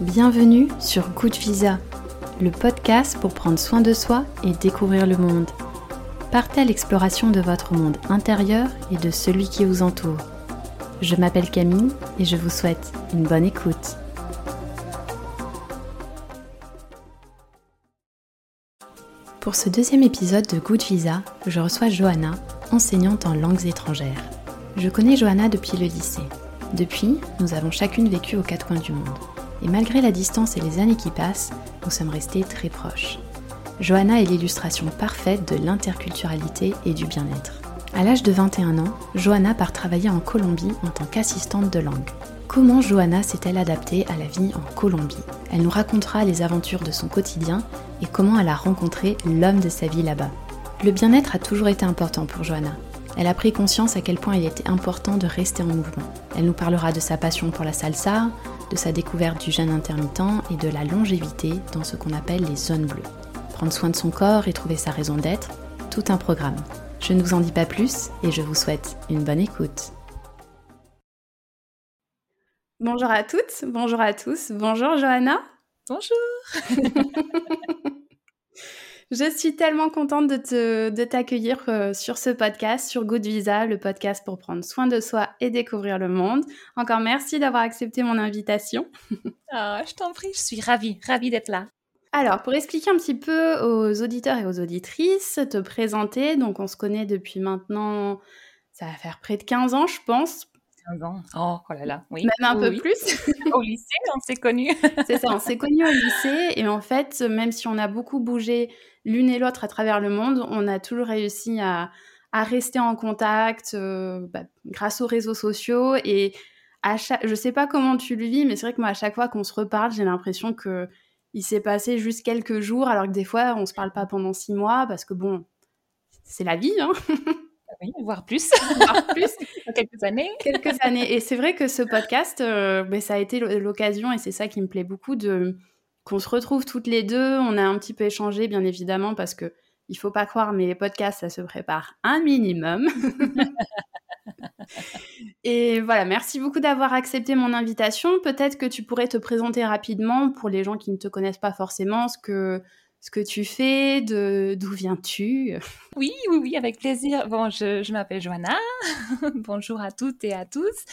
Bienvenue sur Good Visa, le podcast pour prendre soin de soi et découvrir le monde. Partez à l'exploration de votre monde intérieur et de celui qui vous entoure. Je m'appelle Camille et je vous souhaite une bonne écoute. Pour ce deuxième épisode de Good Visa, je reçois Johanna, enseignante en langues étrangères. Je connais Johanna depuis le lycée. Depuis, nous avons chacune vécu aux quatre coins du monde. Et malgré la distance et les années qui passent, nous sommes restés très proches. Johanna est l'illustration parfaite de l'interculturalité et du bien-être. À l'âge de 21 ans, Johanna part travailler en Colombie en tant qu'assistante de langue. Comment Johanna s'est-elle adaptée à la vie en Colombie? Elle nous racontera les aventures de son quotidien et comment elle a rencontré l'homme de sa vie là-bas. Le bien-être a toujours été important pour Johanna. Elle a pris conscience à quel point il était important de rester en mouvement. Elle nous parlera de sa passion pour la salsa, de sa découverte du jeûne intermittent et de la longévité dans ce qu'on appelle les zones bleues. Prendre soin de son corps et trouver sa raison d'être, tout un programme. Je ne vous en dis pas plus et je vous souhaite une bonne écoute. Bonjour à toutes, bonjour à tous, bonjour Johanna. Bonjour. Je suis tellement contente de, t'accueillir euh, sur ce podcast, sur Good Visa, le podcast pour prendre soin de soi et découvrir le monde. Encore merci d'avoir accepté mon invitation. Ah, je t'en prie, je suis ravie, ravie d'être là. Alors, pour expliquer un petit peu aux auditeurs et aux auditrices, te présenter, donc on se connaît depuis maintenant, ça va faire près de 15 ans, je pense, 15 ans. Oh, oh, là là, oui. Même un peu plus. au lycée, on s'est connus. c'est ça, on s'est connus au lycée. Et en fait, même si on a beaucoup bougé l'une et l'autre à travers le monde, on a toujours réussi à, rester en contact euh, bah, grâce aux réseaux sociaux. Et à chaque, je sais pas comment tu le vis, mais c'est vrai que moi, à chaque fois qu'on se reparle, j'ai l'impression que il s'est passé juste quelques jours, alors que des fois, on se parle pas pendant six mois, parce que bon, c'est la vie, hein oui, voire plus. voire plus. Quelques années. Quelques années. Et c'est vrai que ce podcast, euh, ben, ça a été l'occasion, et c'est ça qui me plaît beaucoup, de qu'on se retrouve toutes les deux. On a un petit peu échangé, bien évidemment, parce que il faut pas croire, mais les podcasts, ça se prépare un minimum. et voilà, merci beaucoup d'avoir accepté mon invitation. Peut-être que tu pourrais te présenter rapidement pour les gens qui ne te connaissent pas forcément, ce que ce que tu fais, de d'où viens-tu? Oui, oui, oui, avec plaisir. Bon, je, m'appelle Joanna. Bonjour à toutes et à tous.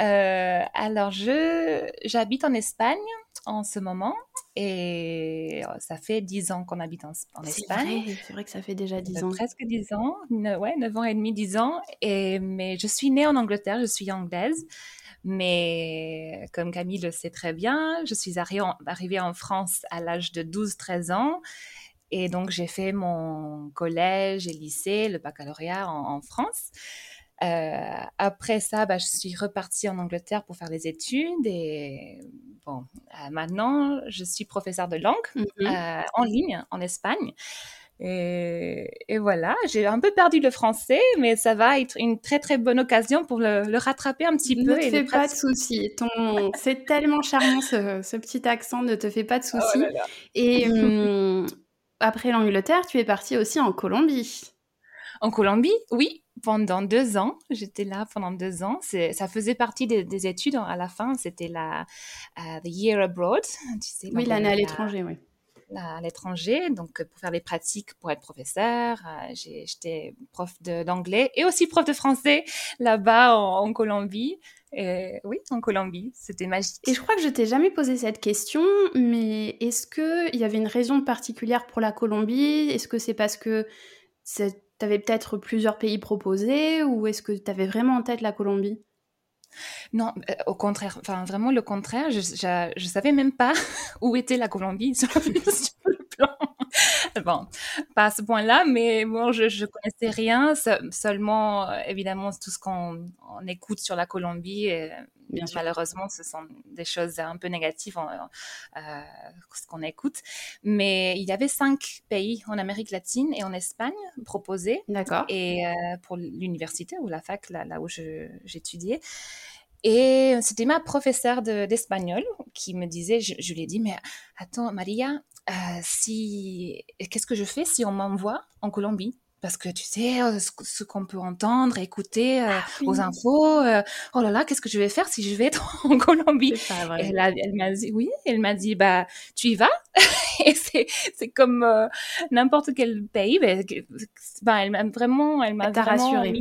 Euh, alors, je j'habite en Espagne en ce moment et oh, ça fait dix ans qu'on habite en, Espagne. C'est vrai que ça fait déjà dix ans. Presque dix ans, ouais, neuf ans et demi, dix ans. Et, mais je suis née en Angleterre, je suis anglaise. Mais comme Camille le sait très bien, je suis arrivée en France à l'âge de 12-13 ans. Et donc, j'ai fait mon collège et lycée, le baccalauréat en, France. Euh, après ça, bah, je suis repartie en Angleterre pour faire les études. Et bon, euh, maintenant, je suis professeure de langue mmh euh, en ligne en Espagne. Et, voilà, j'ai un peu perdu le français, mais ça va être une très très bonne occasion pour le, rattraper un petit peu. Ne te fais pas de soucis. Ton... C'est tellement charmant ce, petit accent, ne te fais pas de oh soucis. Et hum, après l'Angleterre, tu es partie aussi en Colombie. En Colombie, oui, pendant deux ans. J'étais là pendant deux ans. Ça faisait partie des, études à la fin. C'était la uh, the year abroad. Tu sais, oui, l'année à l'étranger, oui à l'étranger, donc pour faire des pratiques pour être professeur. Euh, j'étais prof d'anglais et aussi prof de français là-bas en, Colombie. Oui, en Colombie, c'était magique. Et je crois que je t'ai jamais posé cette question, mais est-ce qu'il y avait une raison particulière pour la Colombie? Est-ce que c'est parce que tu avais peut-être plusieurs pays proposés ou est-ce que tu avais vraiment en tête la Colombie? Non, euh, au contraire, enfin vraiment le contraire. Je, je, savais même pas où était la Colombie sur, le plan. bon, pas à ce point-là, mais bon, je, je connaissais rien, seulement euh, évidemment tout ce qu'on écoute sur la Colombie. Et, Bien malheureusement, ce sont des choses un peu négatives, euh, ce qu'on écoute. Mais il y avait cinq pays en Amérique latine et en Espagne proposés. D'accord. Et pour l'université ou la fac, là, là où j'étudiais. Et c'était ma professeure d'espagnol qui me disait, je, lui ai dit, mais attends, Maria, euh, si, qu'est-ce que je fais si on m'envoie en Colombie? Parce que tu sais ce, qu'on peut entendre, écouter euh, ah aux infos. Euh, oh là là, qu'est-ce que je vais faire si je vais être en Colombie? Elle, elle m'a dit oui, elle m'a dit bah tu y vas? et c'est comme n'importe quel pays. bah, elle m'a vraiment, elle m'a rassurée.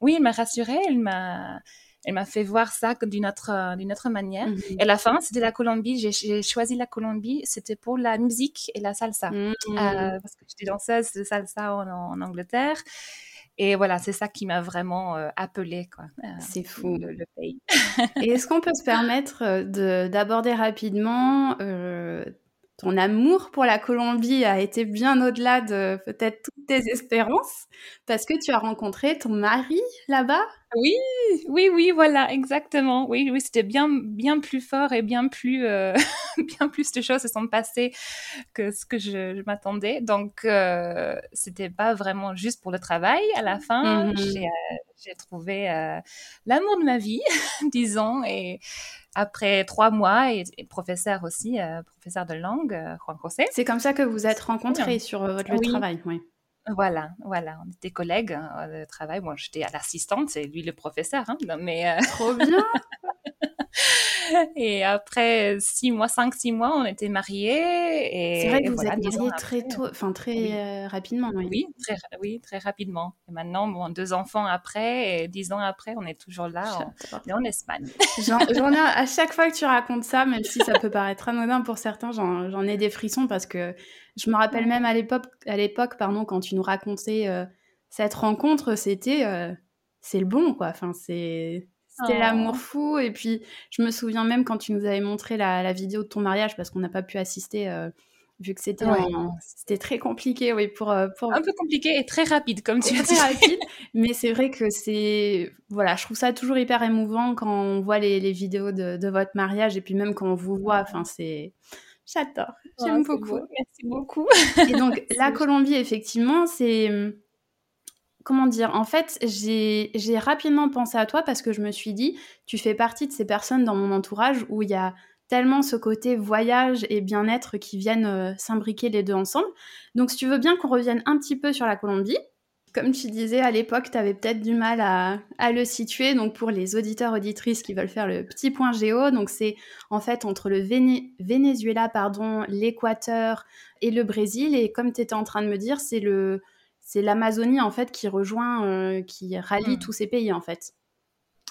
oui, elle m'a rassurée. Elle m'a elle m'a fait voir ça d'une autre, d'une autre manière. Mhm. Et la fin, c'était la Colombie. J'ai choisi la Colombie, c'était pour la musique et la salsa. Mhm. Euh, parce que j'étais danseuse de salsa en, Angleterre. Et voilà, c'est ça qui m'a vraiment euh, appelée. Euh, c'est fou. Le, pays. et est-ce qu'on peut se permettre d'aborder rapidement ton amour pour la Colombie a été bien au-delà de peut-être toutes tes espérances? Parce que tu as rencontré ton mari là-bas? Oui, oui, oui, voilà, exactement. Oui, oui, c'était bien, bien plus fort et bien plus, euh, bien plus de choses se sont passées que ce que je, m'attendais. Donc, euh, c'était pas vraiment juste pour le travail. À la fin, mmh j'ai, euh, trouvé euh, l'amour de ma vie, disons, et après trois mois et, professeur aussi, professeur de langue, Juan José. C'est comme ça que vous êtes rencontrés sur votre lieu de travail, oui. Voilà, voilà, on était collègues hein, de travail. Moi, j'étais à l'assistante, c'est lui le professeur. Hein, mais euh, trop bien. et après six mois, cinq, six mois, on était mariés. C'est vrai que vous êtes mariés très tôt, enfin très euh, rapidement. Oui. Oui, très, oui, très rapidement. Et maintenant, bon, deux enfants après et dix ans après, on est toujours là, en, en Espagne. J'en ai à chaque fois que tu racontes ça, même si ça peut paraître anodin pour certains, j'en ai des frissons parce que je me rappelle même à l'époque, à l'époque, pardon, quand tu nous racontais euh, cette rencontre, c'était, euh, c'est le bon, quoi. Enfin, c'est, c'était oh. l'amour fou. Et puis, je me souviens même quand tu nous avais montré la, vidéo de ton mariage, parce qu'on n'a pas pu assister, euh, vu que c'était, c'était très compliqué, oui, pour, pour, un peu compliqué et très rapide, comme tu as dit. Très rapide, mais c'est vrai que c'est, voilà, je trouve ça toujours hyper émouvant quand on voit les, les vidéos de, de, votre mariage et puis même quand on vous voit. Enfin, c'est J'adore, j'aime beaucoup. Merci beaucoup. Et donc, la Colombie, effectivement, c'est. Comment dire En fait, j'ai rapidement pensé à toi parce que je me suis dit, tu fais partie de ces personnes dans mon entourage où il y a tellement ce côté voyage et bien-être qui viennent euh, s'imbriquer les deux ensemble. Donc, si tu veux bien qu'on revienne un petit peu sur la Colombie, comme tu disais, à l'époque, tu avais peut-être du mal à, le situer. Donc, pour les auditeurs, auditrices qui veulent faire le petit point géo, donc c'est en fait entre le Venezuela, pardon, l'Équateur et le Brésil. Et comme tu étais en train de me dire, c'est le c'est l'Amazonie en fait qui rejoint, euh, qui rallie hmm. tous ces pays en fait.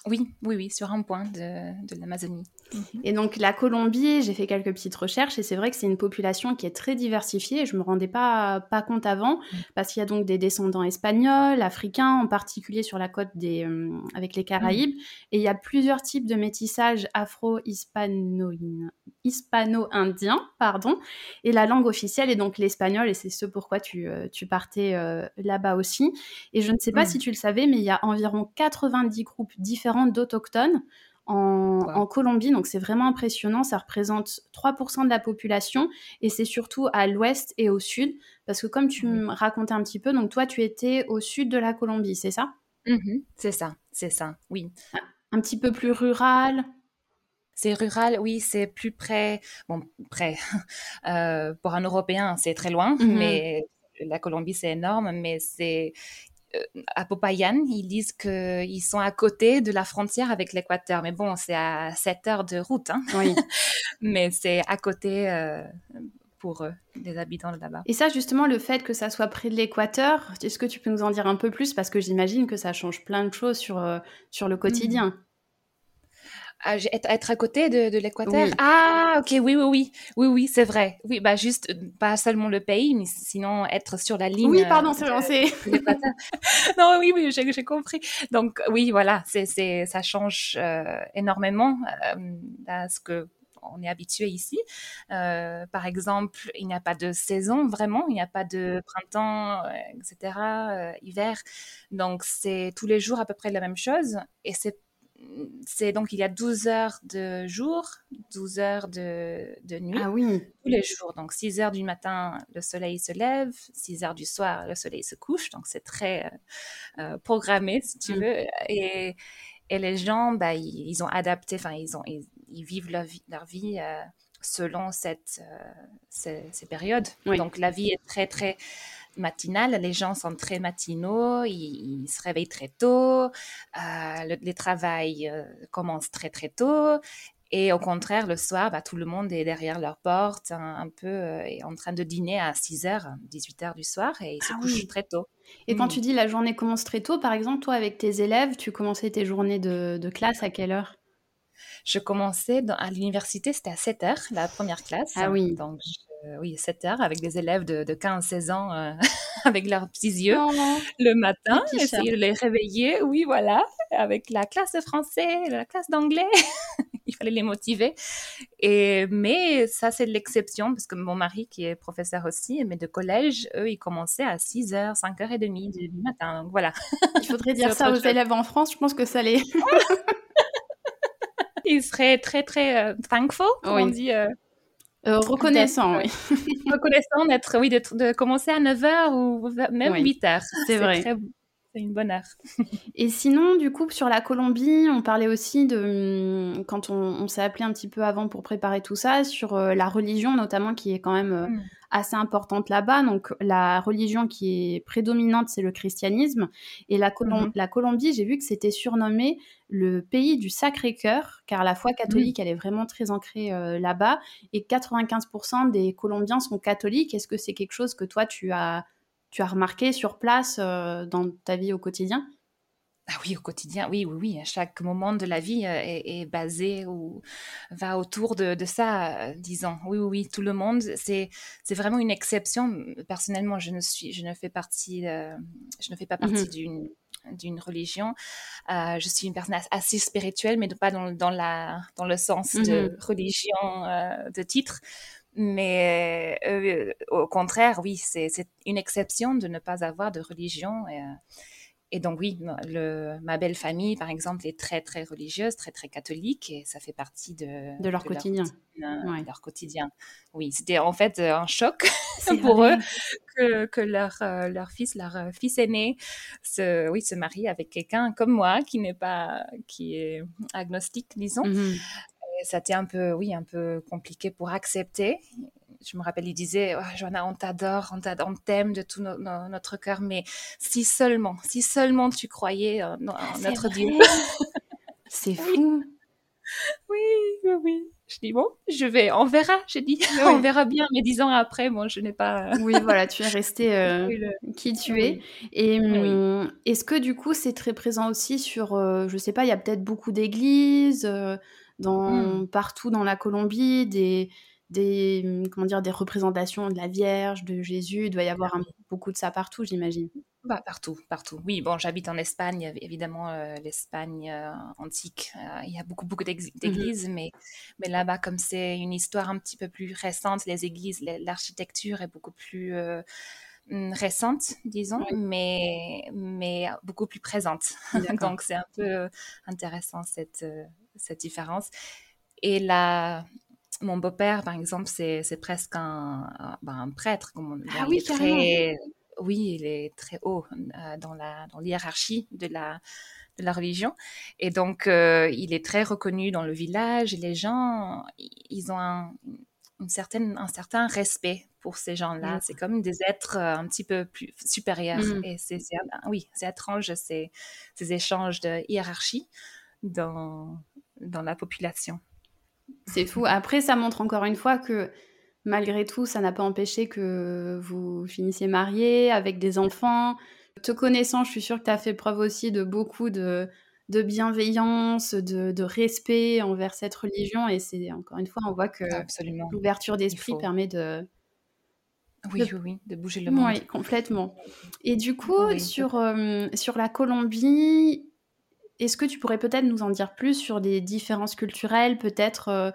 Oui, oui, oui, sur un point de, de l'Amazonie. Mhm. Et donc la Colombie, j'ai fait quelques petites recherches et c'est vrai que c'est une population qui est très diversifiée je me rendais pas, pas compte avant mhm. parce qu'il y a donc des descendants espagnols, africains, en particulier sur la côte des, euh, avec les Caraïbes. Mhm. Et il y a plusieurs types de métissage afro-hispano-indien, pardon. Et la langue officielle est donc l'espagnol et c'est ce pourquoi tu, euh, tu partais euh, là-bas aussi. Et je ne sais pas si tu le savais, mais il y a environ 90 groupes différents d'autochtones en, Colombie. Donc c'est vraiment impressionnant. Ça représente 3% de la population et c'est surtout à l'ouest et au sud. Parce que comme tu me racontais un petit peu, donc toi tu étais au sud de la Colombie, c'est ça? Mmh C'est ça, c'est ça, oui. Ah, un petit peu plus rural? C'est rural, oui, c'est plus près. Bon, près. Euh, pour un Européen, c'est très loin, mmh mais la Colombie, c'est énorme, mais c'est à Popayan, ils disent qu'ils sont à côté de la frontière avec l'Équateur. Mais bon, c'est à 7 heures de route. Hein. Oui. Mais c'est à côté euh, pour eux, les habitants de là-bas. Et ça, justement, le fait que ça soit près de l'Équateur, est-ce que tu peux nous en dire un peu plus? Parce que j'imagine que ça change plein de choses sur, euh, sur le quotidien. Être, à côté de, de l'Équateur? Ah, ok, oui, oui, oui, oui, oui, c'est vrai. Oui, bah juste pas seulement le pays, mais sinon être sur la ligne. Oui, pardon, c'est lancé. non, oui, oui, j'ai compris. Donc oui, voilà, c'est, ça change euh, énormément euh, à ce que on est habitué ici. Euh, par exemple, il n'y a pas de saison vraiment, il n'y a pas de printemps, etc., hiver. Donc, c'est tous les jours à peu près la même chose. Et c'est c'est donc il y a 12 heures de jour, 12 heures de, de, nuit. Ah oui. Tous les jours. Donc 6 heures du matin, le soleil se lève, 6 heures du soir, le soleil se couche. Donc c'est très euh, euh, programmé, si tu mm. veux. Et, et, les gens, bah, ils, ont adapté, enfin, ils, ont, ils, vivent leur vie, leur vie euh, selon cette, ces, périodes. Donc la vie est très, très matinale. Les gens sont très matinaux, ils, se réveillent très tôt, euh, le, les travail euh, commence très très tôt. Et au contraire, le soir, bah, tout le monde est derrière leur porte, un, peu euh, en train de dîner à 6h, 18h du soir, et ils se ah couchent très tôt. Et quand mm. tu dis la journée commence très tôt, par exemple, toi, avec tes élèves, tu commençais tes journées de, de classe à quelle heure? Je commençais à l'université, c'était à 7h, la première classe. Ah oui. Donc, oui, 7 heures avec des élèves de, de 15-16 ans euh, avec leurs petits yeux oh le matin, essayer de les réveiller, oui, voilà, avec la classe de français, la classe d'anglais. il fallait les motiver. Et, mais ça, c'est l'exception, parce que mon mari, qui est professeur aussi, mais de collège, eux, ils commençaient à 6 h, 5 h 30 du matin. Donc voilà. Il faudrait dire ça aux élèves en France, je pense que ça les. ils seraient très, très euh, thankful, comme on dit. Euh, euh, reconnaissant, oui. reconnaissant d'être, oui, de, de, commencer à 9h ou même 8h. C'est vrai. C'est une bonne heure. Et sinon, du coup, sur la Colombie, on parlait aussi de, hum, quand on, s'est appelé un petit peu avant pour préparer tout ça, sur euh, la religion notamment, qui est quand même euh, mm. assez importante là-bas. Donc, la religion qui est prédominante, c'est le christianisme. Et la, mm-hmm. la Colombie, j'ai vu que c'était surnommé le pays du Sacré-Cœur, car la foi catholique, mm. elle est vraiment très ancrée euh, là-bas. Et 95% des Colombiens sont catholiques. Est-ce que c'est quelque chose que toi, tu as tu as remarqué sur place euh, dans ta vie au quotidien? Ah oui, au quotidien, oui, oui, oui. Chaque moment de la vie euh, est, basé ou va autour de, ça, euh, disons. Oui, oui, oui, tout le monde. C'est, c'est vraiment une exception. Personnellement, je ne suis, je ne fais partie, je ne fais pas partie mhm. d'une d'une religion. je suis une personne assez spirituelle, mais pas dans, dans, la, dans le sens de mhm. religion de titre. Mais euh, au contraire, oui, c'est une exception de ne pas avoir de religion. Et, euh, donc oui, le, ma belle famille, par exemple, est très très religieuse, très très catholique, et ça fait partie de, de leur quotidien. Leur quotidien. Oui, c'était en fait un choc pour eux que, que leur, euh, leur fils, leur fils aîné, se, oui, se marie avec quelqu'un comme moi qui n'est pas, qui est agnostique, disons. Mmh ça a été un peu, oui, un peu compliqué pour accepter. Je me rappelle, il disait, oh, Joanna, on t'adore, on t'aime de tout notre cœur, mais si seulement, si seulement tu croyais en, notre Dieu. C'est fou. Oui, oui, oui. Je dis, bon, je vais, on verra, j'ai dit, on verra bien, mais dix ans après, moi, je n'ai pas... oui, voilà, tu es resté euh, qui tu es. Et hum, est-ce que, du coup, c'est très présent aussi sur, euh, je sais pas, il y a peut-être beaucoup d'églises, euh, dans, mmh. partout dans la Colombie, des, des, mmh, comment dire, des représentations de la Vierge, de Jésus. Il doit y avoir beaucoup de ça partout, j'imagine. Bah, partout, partout. Oui, bon, j'habite en Espagne, évidemment, euh, l'Espagne euh, antique, euh, il y a beaucoup, beaucoup mmh d'églises, mais, mais là-bas, comme c'est une histoire un petit peu plus récente, les églises, l'architecture est beaucoup plus récente, disons, mais, mais beaucoup plus présente. Donc, c'est un peu intéressant cette, cette différence. Et là, mon beau-père, par exemple, c'est presque un, ben, un, prêtre. Comme ah oui, très, Oui, il est très haut euh, dans la dans l'hiérarchie de la de la religion. Et donc, euh, il est très reconnu dans le village. Et les gens, ils ont un, une certaine, un certain respect pour ces gens-là. C'est comme des êtres euh, un petit peu plus supérieurs. Mm. Et c'est, oui, c'est étrange ces, ces échanges de hiérarchie dans, dans la population. C'est fou. Après, ça montre encore une fois que malgré tout, ça n'a pas empêché que vous finissiez mariés avec des enfants. Te connaissant, je suis sûre que tu as fait preuve aussi de beaucoup de, de bienveillance, de, de, respect envers cette religion. Et c'est encore une fois, on voit que l'ouverture d'esprit permet de. Oui, oui, oui, de bouger le monde. Oui, complètement. Et du coup, sur, euh, sur la Colombie, est-ce que tu pourrais peut-être nous en dire plus sur des différences culturelles, peut-être euh,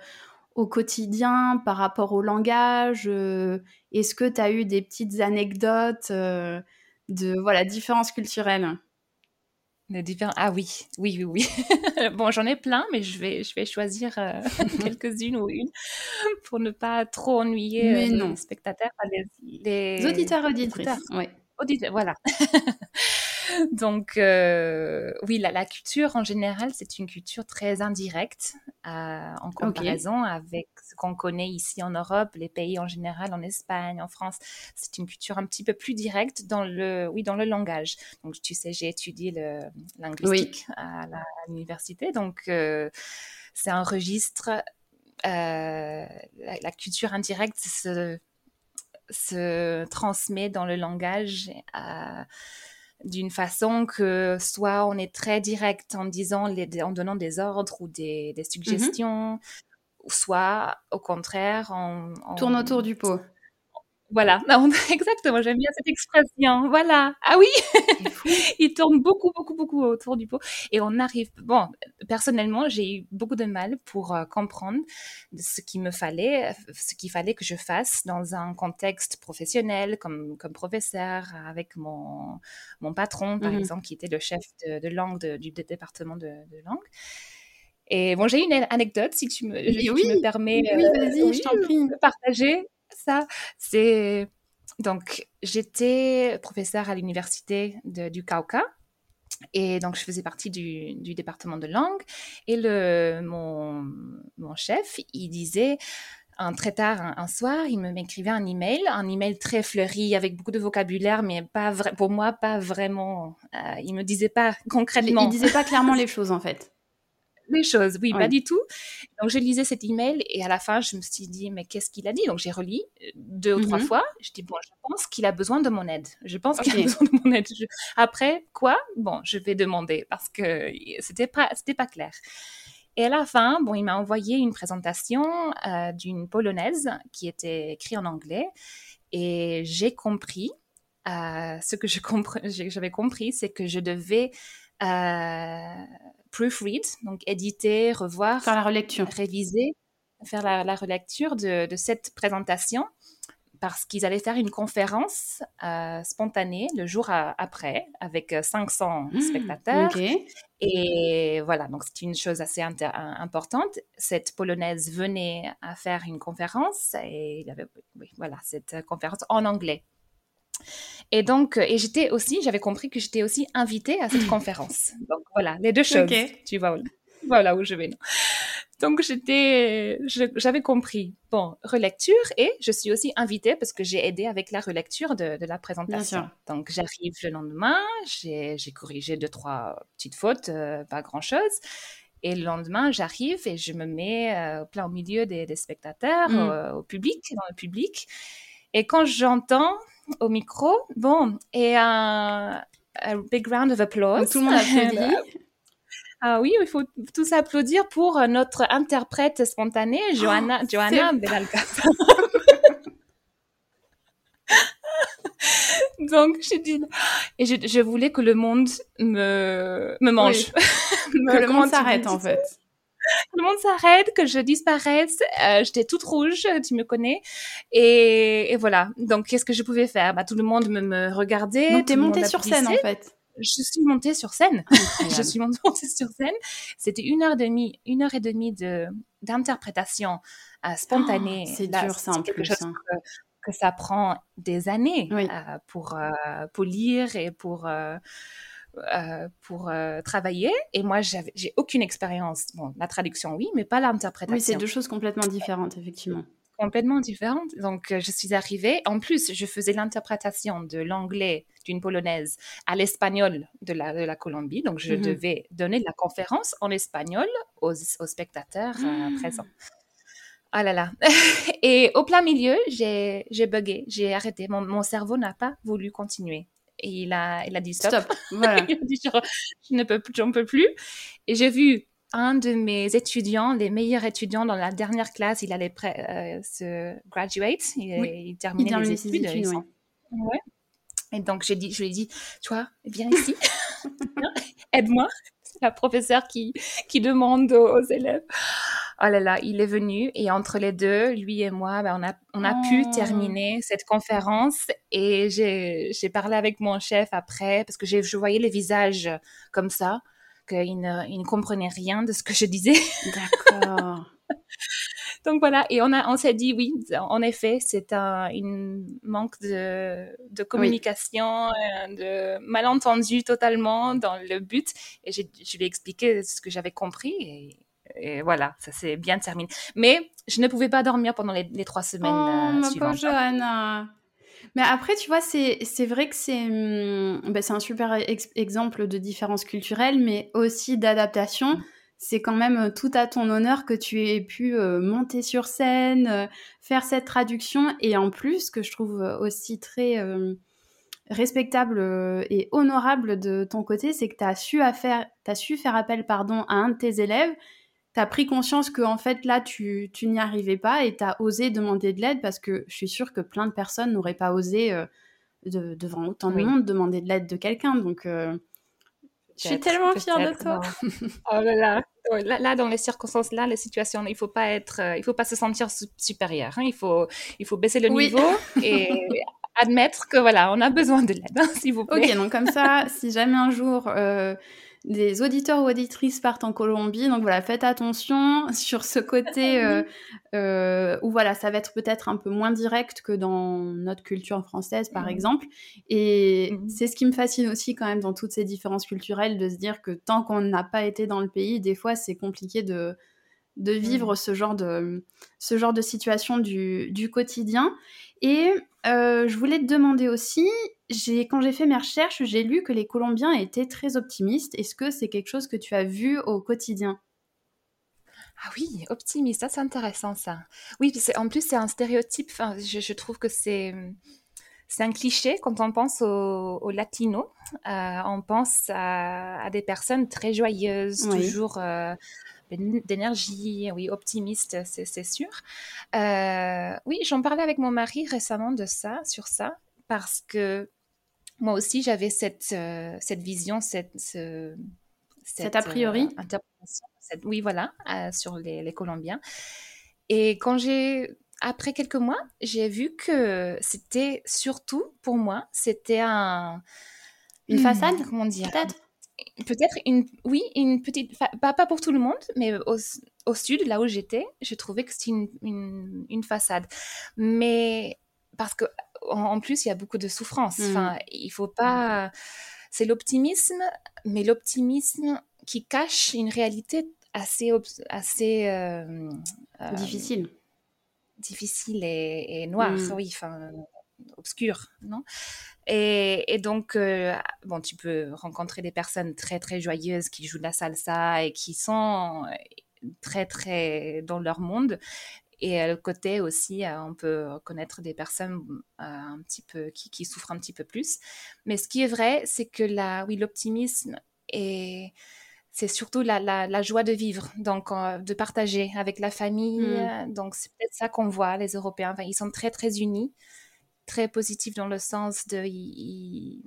au quotidien par rapport au langage euh, Est-ce que tu as eu des petites anecdotes euh, de voilà, différences culturelles? Ah oui, oui, oui, oui. bon, j'en ai plein, mais je vais, je vais choisir quelques-unes ou une pour ne pas trop ennuyer les spectateurs, les, auditeurs auditrices. Oui. Auditeurs, voilà. Donc, euh, oui, la, culture en général, c'est une culture très indirecte euh, en comparaison avec ce qu'on connaît ici en Europe, les pays en général, en Espagne, en France. C'est une culture un petit peu plus directe dans le, oui, dans le langage. Donc, tu sais, j'ai étudié le linguistique à l'université. Donc, euh, c'est un registre. La, la, culture indirecte se, se transmet dans le langage d'une façon que soit on est très direct en disant, les, en donnant des ordres ou des, des mmh suggestions, soit au contraire on, on, tourne autour du pot. Voilà, exactement, j'aime bien cette expression. Voilà. Ah oui, il tourne beaucoup, beaucoup, beaucoup autour du pot. Et on arrive. Bon, personnellement, j'ai eu beaucoup de mal pour euh, comprendre ce qu'il me fallait, ce qu'il fallait que je fasse dans un contexte professionnel, comme, comme professeur, avec mon, mon patron, par mmh exemple, qui était le chef de, langue du département de, langue. Et bon, j'ai une anecdote, si tu me, oui, me permets oui, vas-y, je t'en prie. de partager ça. C'est donc j'étais professeure à l'université du Cauca. Et donc, je faisais partie du, département de langue. Et le, mon, mon chef, il disait, un, très tard un, soir, il m'écrivait un email, un email très fleuri avec beaucoup de vocabulaire, mais pas vrai, pour moi, pas vraiment. Euh, il me disait pas concrètement. Il disait pas clairement les choses, en fait les choses. Oui, pas du tout. Donc, je lisais cet email et à la fin, je me suis dit, mais qu'est-ce qu'il a dit? Donc, j'ai relis euh, deux ou trois mhm. fois. Je dis, bon, je pense qu'il a besoin de mon aide. Je pense qu'il a besoin de mon aide. Après, quoi? Bon, je vais demander parce que c'était pas, c'était pas clair. Et à la fin, bon, il m'a envoyé une présentation euh, d'une polonaise qui était écrite en anglais et j'ai compris euh, ce que j'avais compris, c'est que je devais proofread, donc éditer, revoir, faire la relecture, réviser, faire la, relecture de, cette présentation parce qu'ils allaient faire une conférence euh, spontanée le jour après avec 500 mmh, spectateurs. Et voilà, donc c'est une chose assez importante. Cette polonaise venait à faire une conférence et il y avait voilà, cette conférence en anglais. Et donc, et j'étais aussi, j'avais compris que j'étais aussi invitée à cette conférence. Donc voilà, les deux choses. Tu vois, voilà où je vais. Donc j'étais, j'avais compris. Bon, relecture et je suis aussi invitée parce que j'ai aidé avec la relecture de, la présentation. Donc j'arrive le lendemain, j'ai corrigé deux trois petites fautes, euh, pas grand chose. Et le lendemain, j'arrive et je me mets euh, plein au milieu des, spectateurs, mm. au public, dans le public. Et quand j'entends au micro. Bon, et un, big round of applause. tout le monde applaudit. Ah oui, il faut tous applaudir pour notre interprète spontanée, Johanna, oh, Johanna Donc, j'ai dit, et je, voulais que le monde me, me mange. que le monde s'arrête, en fait le monde s'arrête, que je disparaisse. Euh, J'étais toute rouge, tu me connais. Et, et voilà. Donc, qu'est-ce que je pouvais faire? Bah, Tout le monde me, me regardait. Donc, t'es montée sur scène, en fait je suis montée sur scène. je suis montée sur scène. C'était une heure et demie, une heure et demie de d'interprétation euh, spontanée. Oh, c'est dur, ça en plus. Hein. Que, que, ça prend des années euh, pour euh, pour lire et pour euh, pour euh, travailler. Et moi, j'ai aucune expérience. Bon, la traduction, oui, mais pas l'interprétation. Oui, c'est deux choses complètement différentes, effectivement. Complètement différentes. Donc, euh, je suis arrivée. En plus, je faisais l'interprétation de l'anglais d'une polonaise à l'espagnol de la, de la Colombie. Donc, je mhm. devais donner la conférence en espagnol aux, aux spectateurs ah. présents. Ah là là. Et au plein milieu, j'ai bugué, j'ai arrêté. Mon, mon cerveau n'a pas voulu continuer et il a, il a dit stop. Voilà. il a dit je ne peux plus, j'en peux plus. Et j'ai vu un de mes étudiants, les meilleurs étudiants dans la dernière classe, il allait euh, se graduate, il, terminait les études. ouais. Et donc j'ai dit, je lui ai dit, tu vois, viens ici, aide-moi. C'est la professeure qui, qui demande aux élèves oh là là, il est venu et entre les deux, lui et moi, ben, on a, on a pu oh. terminer cette conférence et j'ai parlé avec mon chef après parce que je voyais les visages comme ça, qu'il ne, il ne comprenait rien de ce que je disais. D'accord. donc voilà, et on, a, on s'est dit oui, en effet, c'est un une manque de, de communication, euh, de malentendu totalement dans le but. Et je lui ai expliqué ce que j'avais compris et, et, voilà, ça s'est bien terminé. Mais je ne pouvais pas dormir pendant les, les trois semaines oh, euh, suivantes. Johanna. Mais après, tu vois, c'est vrai que c'est bah, un super exemple de différence culturelle, mais aussi d'adaptation. Mm c'est quand même euh, tout à ton honneur que tu aies pu euh, monter sur scène, euh, faire cette traduction. Et en plus, que je trouve aussi très respectable et honorable de ton côté, c'est que tu as, su faire, as su faire appel pardon, à un de tes élèves. Tu as pris conscience que en fait là, tu, tu n'y arrivais pas et tu as osé demander de l'aide parce que je suis sûre que plein de personnes n'auraient pas osé, devant autant de monde, demander de l'aide de quelqu'un. Donc. Je suis tellement fière de toi. oh là là. Là, dans les circonstances là, les situations, il faut pas être, euh, il faut pas se sentir supérieur. Hein. Il faut, il faut baisser le niveau et admettre que voilà, on a besoin de l'aide, hein, s'il vous plaît. Ok, donc comme ça, si jamais un jour euh, des auditeurs ou auditrices partent en Colombie. Donc voilà, faites attention sur ce côté euh, euh, où voilà, ça va être peut-être un peu moins direct que dans notre culture française, par mmh. exemple. Et mmh. c'est ce qui me fascine aussi quand même dans toutes ces différences culturelles, de se dire que tant qu'on n'a pas été dans le pays, des fois c'est compliqué de, de vivre mmh. ce, genre de, ce genre de situation du, du quotidien. Et euh, je voulais te demander aussi, quand j'ai fait mes recherches, j'ai lu que les Colombiens étaient très optimistes. Est-ce que c'est quelque chose que tu as vu au quotidien? Ah oui, optimiste, ça c'est intéressant ça. Oui, en plus c'est un stéréotype, enfin, je, trouve que c'est c'est un cliché quand on pense aux, latinos. Euh, on pense à, des personnes très joyeuses, toujours euh, d'énergie, oui, optimiste, c'est sûr. Euh, oui, j'en parlais avec mon mari récemment de ça, sur ça, parce que moi aussi j'avais cette, euh, cette vision, cette, cette, a priori. euh, interprétation, oui, voilà, sur les, les, Colombiens. Et quand j'ai après quelques mois, j'ai vu que c'était surtout pour moi, c'était un une façade, comment dire, peut-être. Peut-être une, oui, une petite, pas, pas pour tout le monde, mais au, au sud, là où j'étais, je trouvais que c'était une, une, façade. Mais parce que en, plus, il y a beaucoup de souffrance. Mm. Enfin, il faut pas. C'est l'optimisme, mais l'optimisme qui cache une réalité assez, assez euh, euh, difficile, difficile et, et noire. Mm. Oui, enfin obscure, non? Et, donc, euh, bon, tu peux rencontrer des personnes très, très joyeuses qui jouent de la salsa et qui sont très, très dans leur monde. Et à le côté aussi, euh, on peut connaître des personnes un petit peu qui, souffrent un petit peu plus. Mais ce qui est vrai, c'est que la, oui, l'optimisme et c'est surtout la, la, joie de vivre, donc de partager avec la famille. Mmh. Donc c'est peut-être ça qu'on voit les Européens. Enfin, ils sont très très unis très positif dans le sens de il,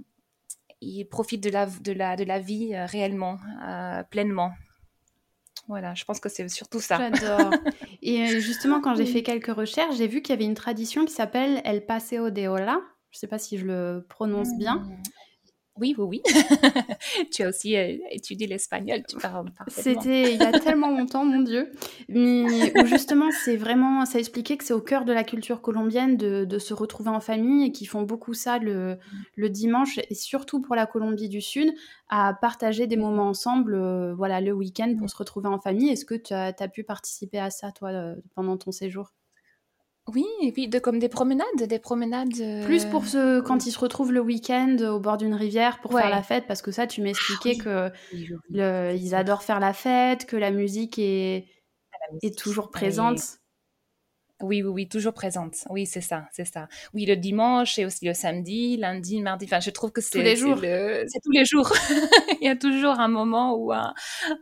il, profite de la, de la, de la vie euh, réellement, euh, pleinement. Voilà, je pense que c'est surtout ça. J'adore. Et euh, justement, quand j'ai fait quelques recherches, j'ai vu qu'il y avait une tradition qui s'appelle El Paseo de Ola. Je ne sais pas si je le prononce bien. Oui, oui, oui. tu as aussi euh, étudié l'espagnol, tu parles parfaitement. C'était il y a tellement longtemps, mon Dieu. Mais justement, c'est vraiment, ça expliquait que c'est au cœur de la culture colombienne de, de se retrouver en famille et qu'ils font beaucoup ça le, le, dimanche et surtout pour la Colombie du Sud, à partager des moments ensemble, euh, voilà, le week-end pour se retrouver en famille. Est-ce que tu as, as, pu participer à ça, toi, euh, pendant ton séjour? Oui, et puis de, comme des promenades, des promenades. Plus pour ce, quand ils se retrouvent le week-end au bord d'une rivière pour faire la fête, parce que ça, tu m'expliquais ah que ils adorent faire la fête, que la musique est, est toujours présente. Oui, oui, oui, toujours présente. Oui, c'est ça, c'est ça. Oui, le dimanche et aussi le samedi, lundi, mardi. Enfin, je trouve que c'est tous les jours. C'est tous les jours. Il y a toujours un moment ou un,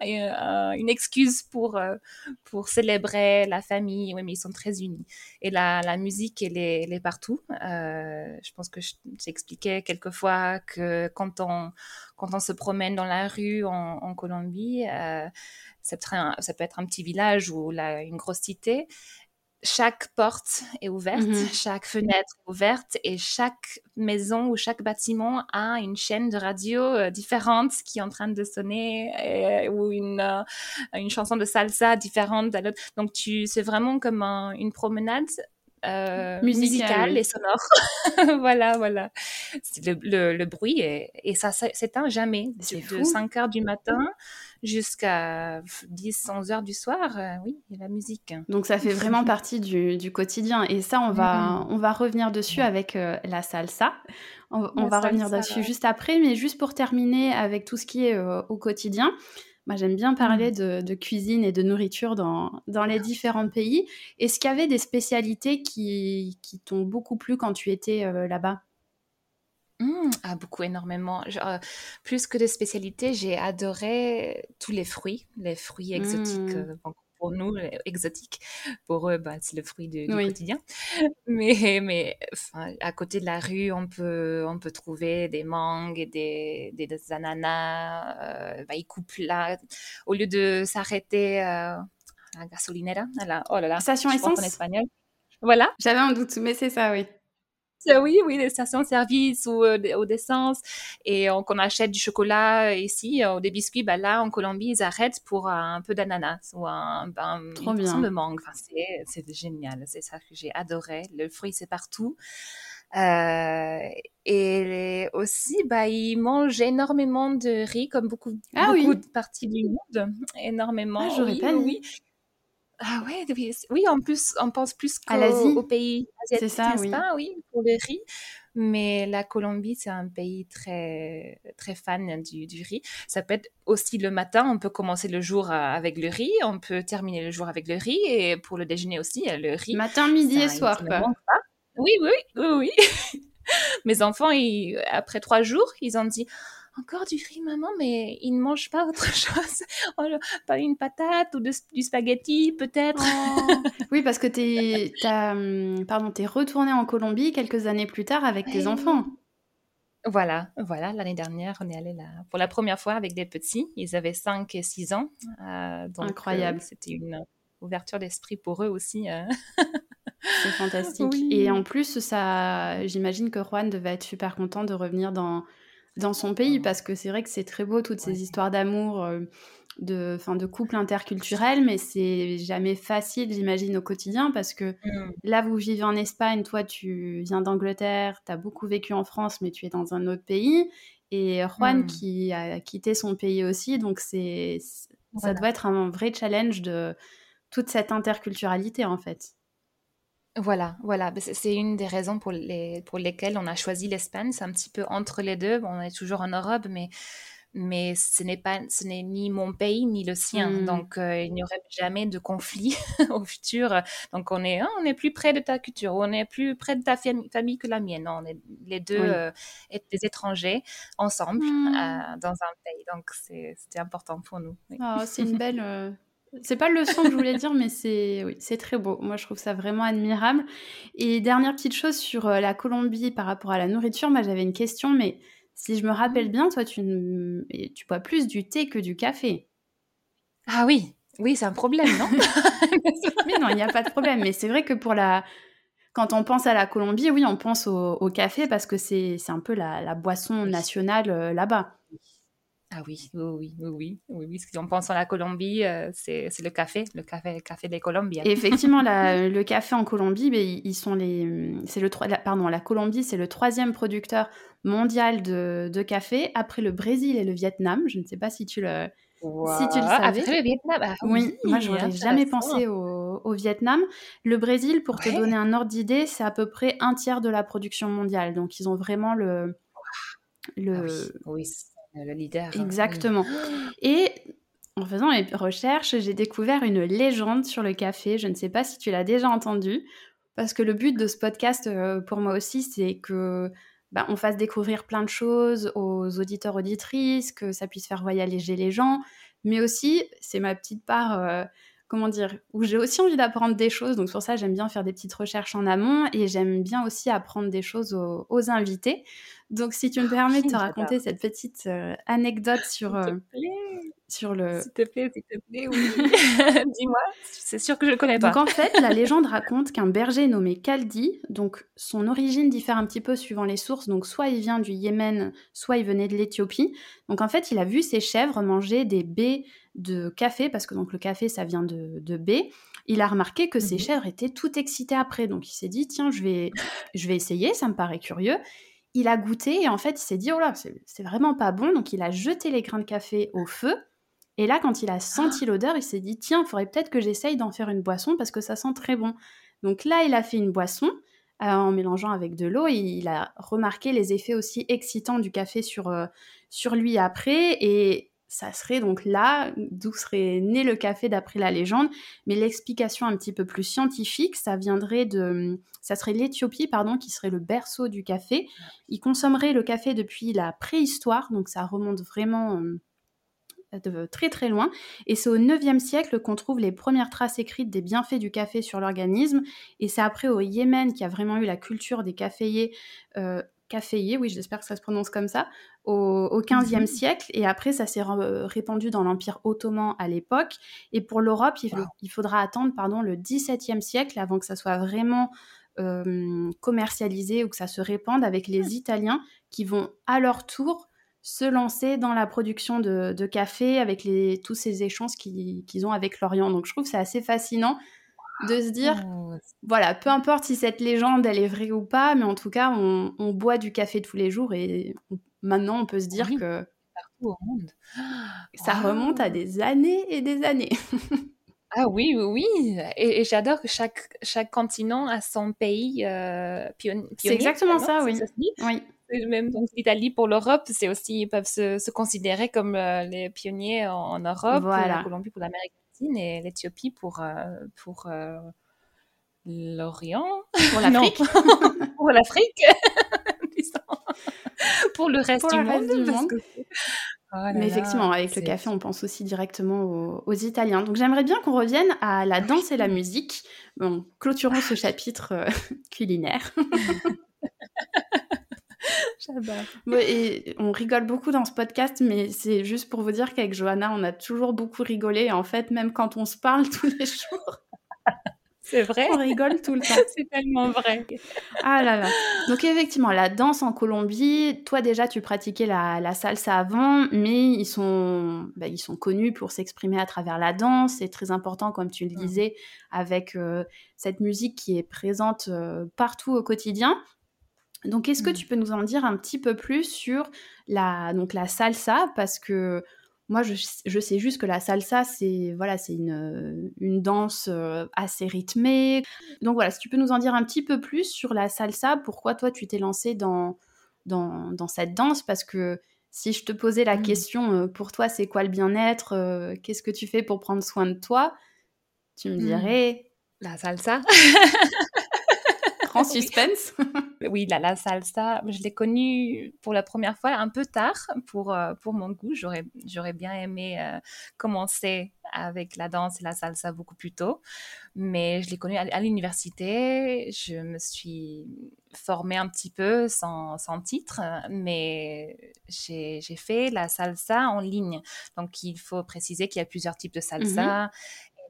une excuse pour euh, pour célébrer la famille. Oui, mais ils sont très unis. Et la, la musique, elle est, elle est partout. Euh, je pense que j'expliquais quelquefois que quand on quand on se promène dans la rue en, en Colombie, euh, ça, peut être un, ça peut être un petit village ou la, une grosse cité chaque porte est ouverte, Mhm. chaque fenêtre est ouverte et chaque maison ou chaque bâtiment a une chaîne de radio euh, différente qui est en train de sonner euh, ou une, euh, une chanson de salsa différente. de l'autre. Donc, tu, c'est vraiment comme un- une promenade euh, Musicale, et sonore. voilà, voilà. Le, le, le bruit est- et ça s'éteint jamais. De fou. 5 heures du matin jusqu'à 10, 11 heures du soir. euh, oui, a la musique. Donc ça fait vraiment partie du, du quotidien. Et ça, on va, on va revenir dessus avec euh, la salsa. On, on La va revenir dessus ouais. juste après. Mais juste pour terminer avec tout ce qui est euh, au quotidien, moi j'aime bien parler de, de cuisine et de nourriture dans, dans les différents pays. Est-ce qu'il y avait des spécialités qui, qui t'ont beaucoup plu quand tu étais là-bas? Mmh, ah, beaucoup, énormément. Euh, plus que de spécialités, j'ai adoré tous les fruits, les fruits exotiques. Mmh. euh, pour nous, exotiques. Pour eux, bah, c'est le fruit du, du Oui. quotidien. Mais, mais enfin, à côté de la rue, on peut, on peut trouver des mangues, des, des, des ananas. euh, bah, ils coupent là. Au lieu de s'arrêter à la gasolinera, à la, oh là là, Station pense en essence? espagnol. Voilà. J'avais un doute, mais c'est ça, oui. Euh, Oui, oui, les stations-service ou euh, des- ou d'essence. Et on, qu'on achète du chocolat ici euh, ou des biscuits, bah là, en Colombie, ils arrêtent pour un peu d'ananas ou un, un, Trop bien. de mangue. Enfin, c'est, génial. C'est ça que j'ai adoré. Le fruit, c'est partout. Euh, et aussi, bah, ils mangent énormément de riz, comme beaucoup, Ah beaucoup oui. de parties du monde. Énormément. Ah, j'aurais oui, pas oui, dit. Oui. Ah ouais, oui, oui, en plus, on pense plus À l'Asie aux pays C'est asiatiques, ça, oui. pas? Oui, pour le riz. Mais la Colombie, c'est un pays très, très fan du, du riz. Ça peut être aussi le matin, on peut commencer le jour euh, avec le riz, on peut terminer le jour avec le riz, et pour le déjeuner aussi, euh, le riz. Matin, midi Ça, et soir, quoi. Oui, oui, oui, oui. Mes enfants, ils- après trois jours, ils ont dit encore du riz, maman, mais ils ne mangent pas autre chose. Oh, pas une patate ou de- du spaghetti, peut-être. Oh. Oui, parce que t'es, t'as, hum, pardon, t'es retourné en Colombie quelques années plus tard avec tes enfants. Voilà, voilà, l'année dernière, on est allé là pour la première fois avec des petits. Ils avaient 5 et 6 ans. euh, donc, Incroyable. euh, C'était une ouverture d'esprit pour eux aussi. euh. C'est fantastique. Oui. Et en plus, ça, j'imagine que Juan devait être super content de revenir dans, dans son pays parce que c'est vrai que c'est très beau toutes ces histoires d'amour, euh, de, enfin, de couple interculturel, mais c'est jamais facile, j'imagine, au quotidien parce que Mm. là, vous vivez en Espagne, toi, tu viens d'Angleterre, tu as beaucoup vécu en France, mais tu es dans un autre pays. Et Juan Mm. qui a quitté son pays aussi, donc c'est, ça Voilà. doit être un vrai challenge de toute cette interculturalité en fait. Voilà, voilà. Ben, C'est une des raisons pour, les, pour lesquelles on a choisi l'Espagne. C'est un petit peu entre les deux. Bon, on est toujours en Europe, mais, mais ce n'est pas, ce n'est ni mon pays ni le sien. Mm. Donc, euh, il n'y aurait jamais de conflit au futur. Donc, on est, on est plus près de ta culture, on est plus près de ta fami- famille que la mienne. On est les deux Oui. euh, des étrangers ensemble Mm. euh, dans un pays. Donc, c'était important pour nous. oui. Oh, c'est une belle. C'est pas le leçon que je voulais dire, mais c'est oui, c'est très beau. Moi, je trouve ça vraiment admirable. Et dernière petite chose sur euh, la Colombie par rapport à la nourriture, moi j'avais une question, mais si je me rappelle bien, toi tu, ne- tu bois plus du thé que du café. Ah oui, oui, c'est un problème, non? Mais non, il n'y a pas de problème. Mais c'est vrai que pour la. Quand on pense à la Colombie, oui, on pense au, au café parce que c'est un peu la, la boisson nationale euh, là-bas. Ah oui, oui, oui, oui, oui, oui, oui. Si on pense à la Colombie, euh, c'est c'est le café, le café, le café des Colombiens. Effectivement, la- le café en Colombie, ben, ils sont les, c'est le, la- pardon, la Colombie, c'est le troisième producteur mondial de, de café après le Brésil et le Vietnam. Je ne sais pas si tu le, si tu le savais. Après le Vietnam, ah oui, moi j'aurais jamais intéressant. pensé au, au Vietnam. Le Brésil, pour te donner un ordre d'idée, c'est à peu près un tiers de la production mondiale. Donc ils ont vraiment le, le, Ah oui, oui, c'est le leader. hein, Exactement. Et en faisant mes recherches, j'ai découvert une légende sur le café. Je ne sais pas si tu l'as déjà entendu, parce que le but de ce podcast, euh, pour moi aussi, c'est que bah, on fasse découvrir plein de choses aux auditeurs auditrices, que ça puisse faire voyager les gens, mais aussi, c'est ma petite part. euh, comment dire, où j'ai aussi envie d'apprendre des choses. Donc, pour ça, j'aime bien faire des petites recherches en amont et j'aime bien aussi apprendre des choses aux, invités. Donc, si tu me permets de te raconter cette petite euh, anecdote sur, euh, sur le. S'il te plaît, s'il te plaît, oui. Dis-moi, c'est sûr que je ne connais pas. Donc, en fait, la légende raconte qu'un berger nommé Kaldi, donc son origine diffère un petit peu suivant les sources. Donc, soit il vient du Yémen, soit il venait de l'Éthiopie. Donc, en fait, il a vu ses chèvres manger des baies de café, parce que donc le café, ça vient de, de baie, il a remarqué que ses mhm. chèvres étaient toutes excitées après. Donc il s'est dit, tiens, je vais, je vais essayer, ça me paraît curieux. Il a goûté et en fait, il s'est dit, oh là, c'est vraiment pas bon. Donc il a jeté les grains de café au feu. Et là, quand il a senti ah. l'odeur, il s'est dit, tiens, il faudrait peut-être que j'essaye d'en faire une boisson parce que ça sent très bon. Donc là, il a fait une boisson euh, en mélangeant avec de l'eau. Il a remarqué les effets aussi excitants du café sur, euh, sur lui après. Et ça serait donc là d'où serait né le café d'après la légende. Mais l'explication un petit peu plus scientifique, ça viendrait de, ça serait l'Éthiopie, pardon, qui serait le berceau du café. Ils consommeraient le café depuis la préhistoire, donc ça remonte vraiment de très très loin. Et c'est au 9e siècle qu'on trouve les premières traces écrites des bienfaits du café sur l'organisme. Et c'est après au Yémen qu'il y a vraiment eu la culture des caféiers euh, caféier, oui, j'espère que ça se prononce comme ça, au, au 15e mhm. siècle. Et après, ça s'est répandu dans l'Empire ottoman à l'époque. Et pour l'Europe, il, faudra attendre pardon, le 17e siècle avant que ça soit vraiment euh, commercialisé ou que ça se répande avec les hmm. Italiens qui vont à leur tour se lancer dans la production de, café avec les, tous ces échanges qu'ils ont avec l'Orient. Donc je trouve que c'est assez fascinant de se dire, oh, voilà, peu importe si cette légende, elle est vraie ou pas, mais en tout cas, on, boit du café tous les jours et maintenant, on peut se dire que... Partout au monde. Ça remonte à des années et des années. Ah oui, oui, oui. Et, j'adore que chaque, chaque continent a son pays euh, pionnier. C'est exactement ça, oui. oui. Même donc l'Italie pour l'Europe, c'est aussi ils peuvent se, considérer comme euh, les pionniers en, Europe, voilà. la Colombie pour l'Amérique et l'Éthiopie pour, euh, pour euh, l'Orient. Pour l'Afrique. pour l'Afrique. pour le reste du monde. Oh Mais effectivement, avec le café, on pense aussi directement aux, Italiens. Donc j'aimerais bien qu'on revienne à la danse et la musique. Bon, clôturons ce chapitre euh, culinaire. et on rigole beaucoup dans ce podcast, mais c'est juste pour vous dire qu'avec Johanna, on a toujours beaucoup rigolé. En fait, même quand on se parle tous les jours. C'est vrai. On rigole tout le temps. C'est tellement vrai. Ah là là. Donc effectivement, la danse en Colombie, toi déjà tu pratiquais la, salsa avant, mais ils sont, bah, ils sont connus pour s'exprimer à travers la danse. C'est très important, comme tu le disais, avec euh, cette musique qui est présente euh, partout au quotidien. Donc, est-ce que mmh. tu peux nous en dire un petit peu plus sur la, donc la salsa? Parce que moi, je, sais juste que la salsa, c'est voilà, c'est une, une, danse euh, assez rythmée. Donc voilà, si tu peux nous en dire un petit peu plus sur la salsa, pourquoi toi, tu t'es lancé dans, dans, dans, cette danse? Parce que si je te posais la mmh. question, euh, pour toi, c'est quoi le bien-être euh, Qu'est-ce que tu fais pour prendre soin de toi? Tu me mmh. dirais... La salsa? Grand suspense. oui, la, la, salsa, je l'ai connue pour la première fois un peu tard pour, euh, pour mon goût. J'aurais, j'aurais bien aimé euh, commencer avec la danse et la salsa beaucoup plus tôt. Mais je l'ai connue à, l'université. Je me suis formée un petit peu sans, sans titre, mais j'ai, j'ai fait la salsa en ligne. Donc, il faut préciser qu'il y a plusieurs types de salsa. Mm-hmm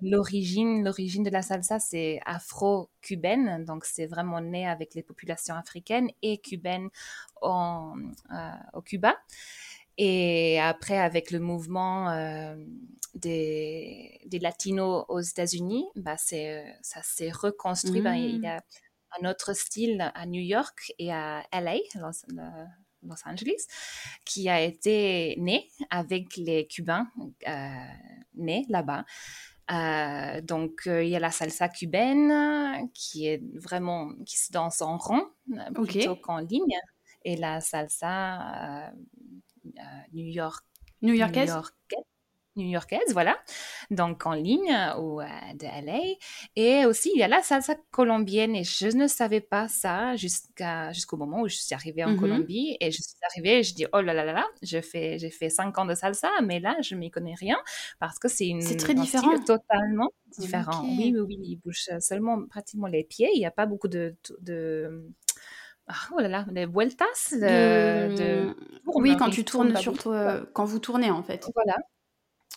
l'origine, l'origine de la salsa, c'est afro-cubaine, donc c'est vraiment né avec les populations africaines et cubaines en, euh, au Cuba. Et après, avec le mouvement euh, des, des, latinos aux États-Unis, bah c'est, ça s'est reconstruit. Ben, il y mmh. a un autre style à New York et à LA, Los, Los Angeles, qui a été né avec les Cubains euh, nés là-bas. Euh, donc, euh, il y a la salsa cubaine qui est vraiment, qui se danse en rond euh, plutôt qu'en ligne. Et la salsa New York. New Yorkaise? New-yorkaise, voilà, donc en ligne ou de LA. Et aussi, il y a la salsa colombienne et je ne savais pas ça jusqu'à jusqu'au moment où je suis arrivée en Mhm. Colombie et je suis arrivée et je dis oh là là là là, je fais j'ai fait cinq ans de salsa, mais là je m'y connais rien parce que c'est une C'est très différent. totalement différent. Oui oui oui, il bouge seulement pratiquement les pieds, il n'y a pas beaucoup de de ah, oh là là, des vueltas de, tourne, Oui, quand il tu tourne tournes sur toi, quand vous tournez en fait. Voilà,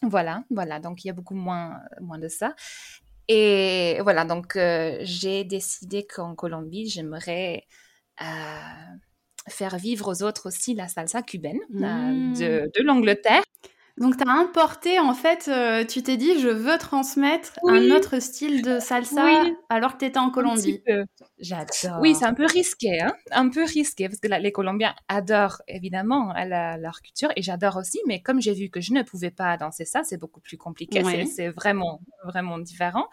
voilà, voilà. Donc, il y a beaucoup moins, moins de ça. Et voilà, donc euh, j'ai décidé qu'en Colombie, j'aimerais euh, faire vivre aux autres aussi la salsa cubaine euh, Mm. de, de l'Angleterre. Donc, tu as importé, en fait, euh, tu t'es dit, je veux transmettre Oui. un autre style de salsa Oui. alors que tu étais en Un petit Colombie. peu. J'adore. Oui, c'est un peu risqué, hein un peu risqué, parce que les Colombiens adorent évidemment la- leur culture, et j'adore aussi, mais comme j'ai vu que je ne pouvais pas danser ça, c'est beaucoup plus compliqué, Ouais. c'est- vraiment, vraiment différent.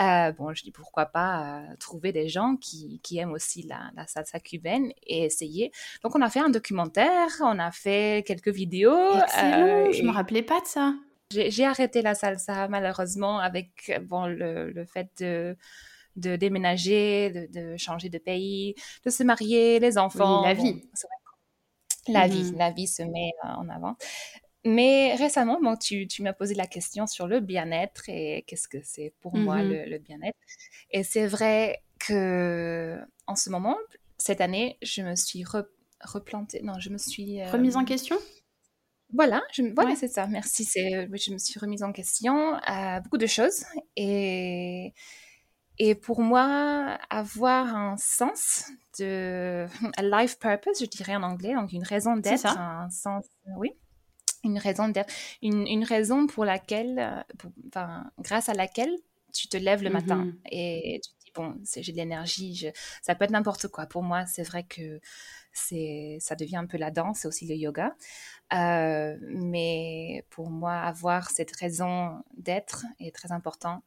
Euh, bon, je dis pourquoi pas euh, trouver des gens qui, qui aiment aussi la, la salsa cubaine et essayer. Donc, on a fait un documentaire, on a fait quelques vidéos. Excellent, euh, je me et- rappelais pas de ça. j'ai j'ai arrêté la salsa malheureusement avec bon, le, le fait de, de déménager, de, de changer de pays, de se marier, les enfants. la vie. la Mhm. vie, la vie se met euh, en avant. Mais récemment, bon, tu, tu m'as posé la question sur le bien-être et qu'est-ce que c'est pour moi Mhm. le, le bien-être. Et c'est vrai que en ce moment, cette année, je me suis re- replantée. Non, je me suis euh, Remise en question? Voilà, je, voilà Ouais. c'est ça. Merci. C'est, je me suis remise en question à beaucoup de choses et et pour moi, avoir un sens de a life purpose, je dirais en anglais, donc une raison d'être, un sens, oui, une raison d'être, une, une raison pour laquelle, euh, pour- enfin, grâce à laquelle tu te lèves le matin Mhm. et tu te dis bon, j'ai de l'énergie, ça peut être n'importe quoi. Pour moi, c'est vrai que c'est, ça devient un peu la danse, c'est aussi le yoga. Euh, mais pour moi, avoir cette raison d'être est très important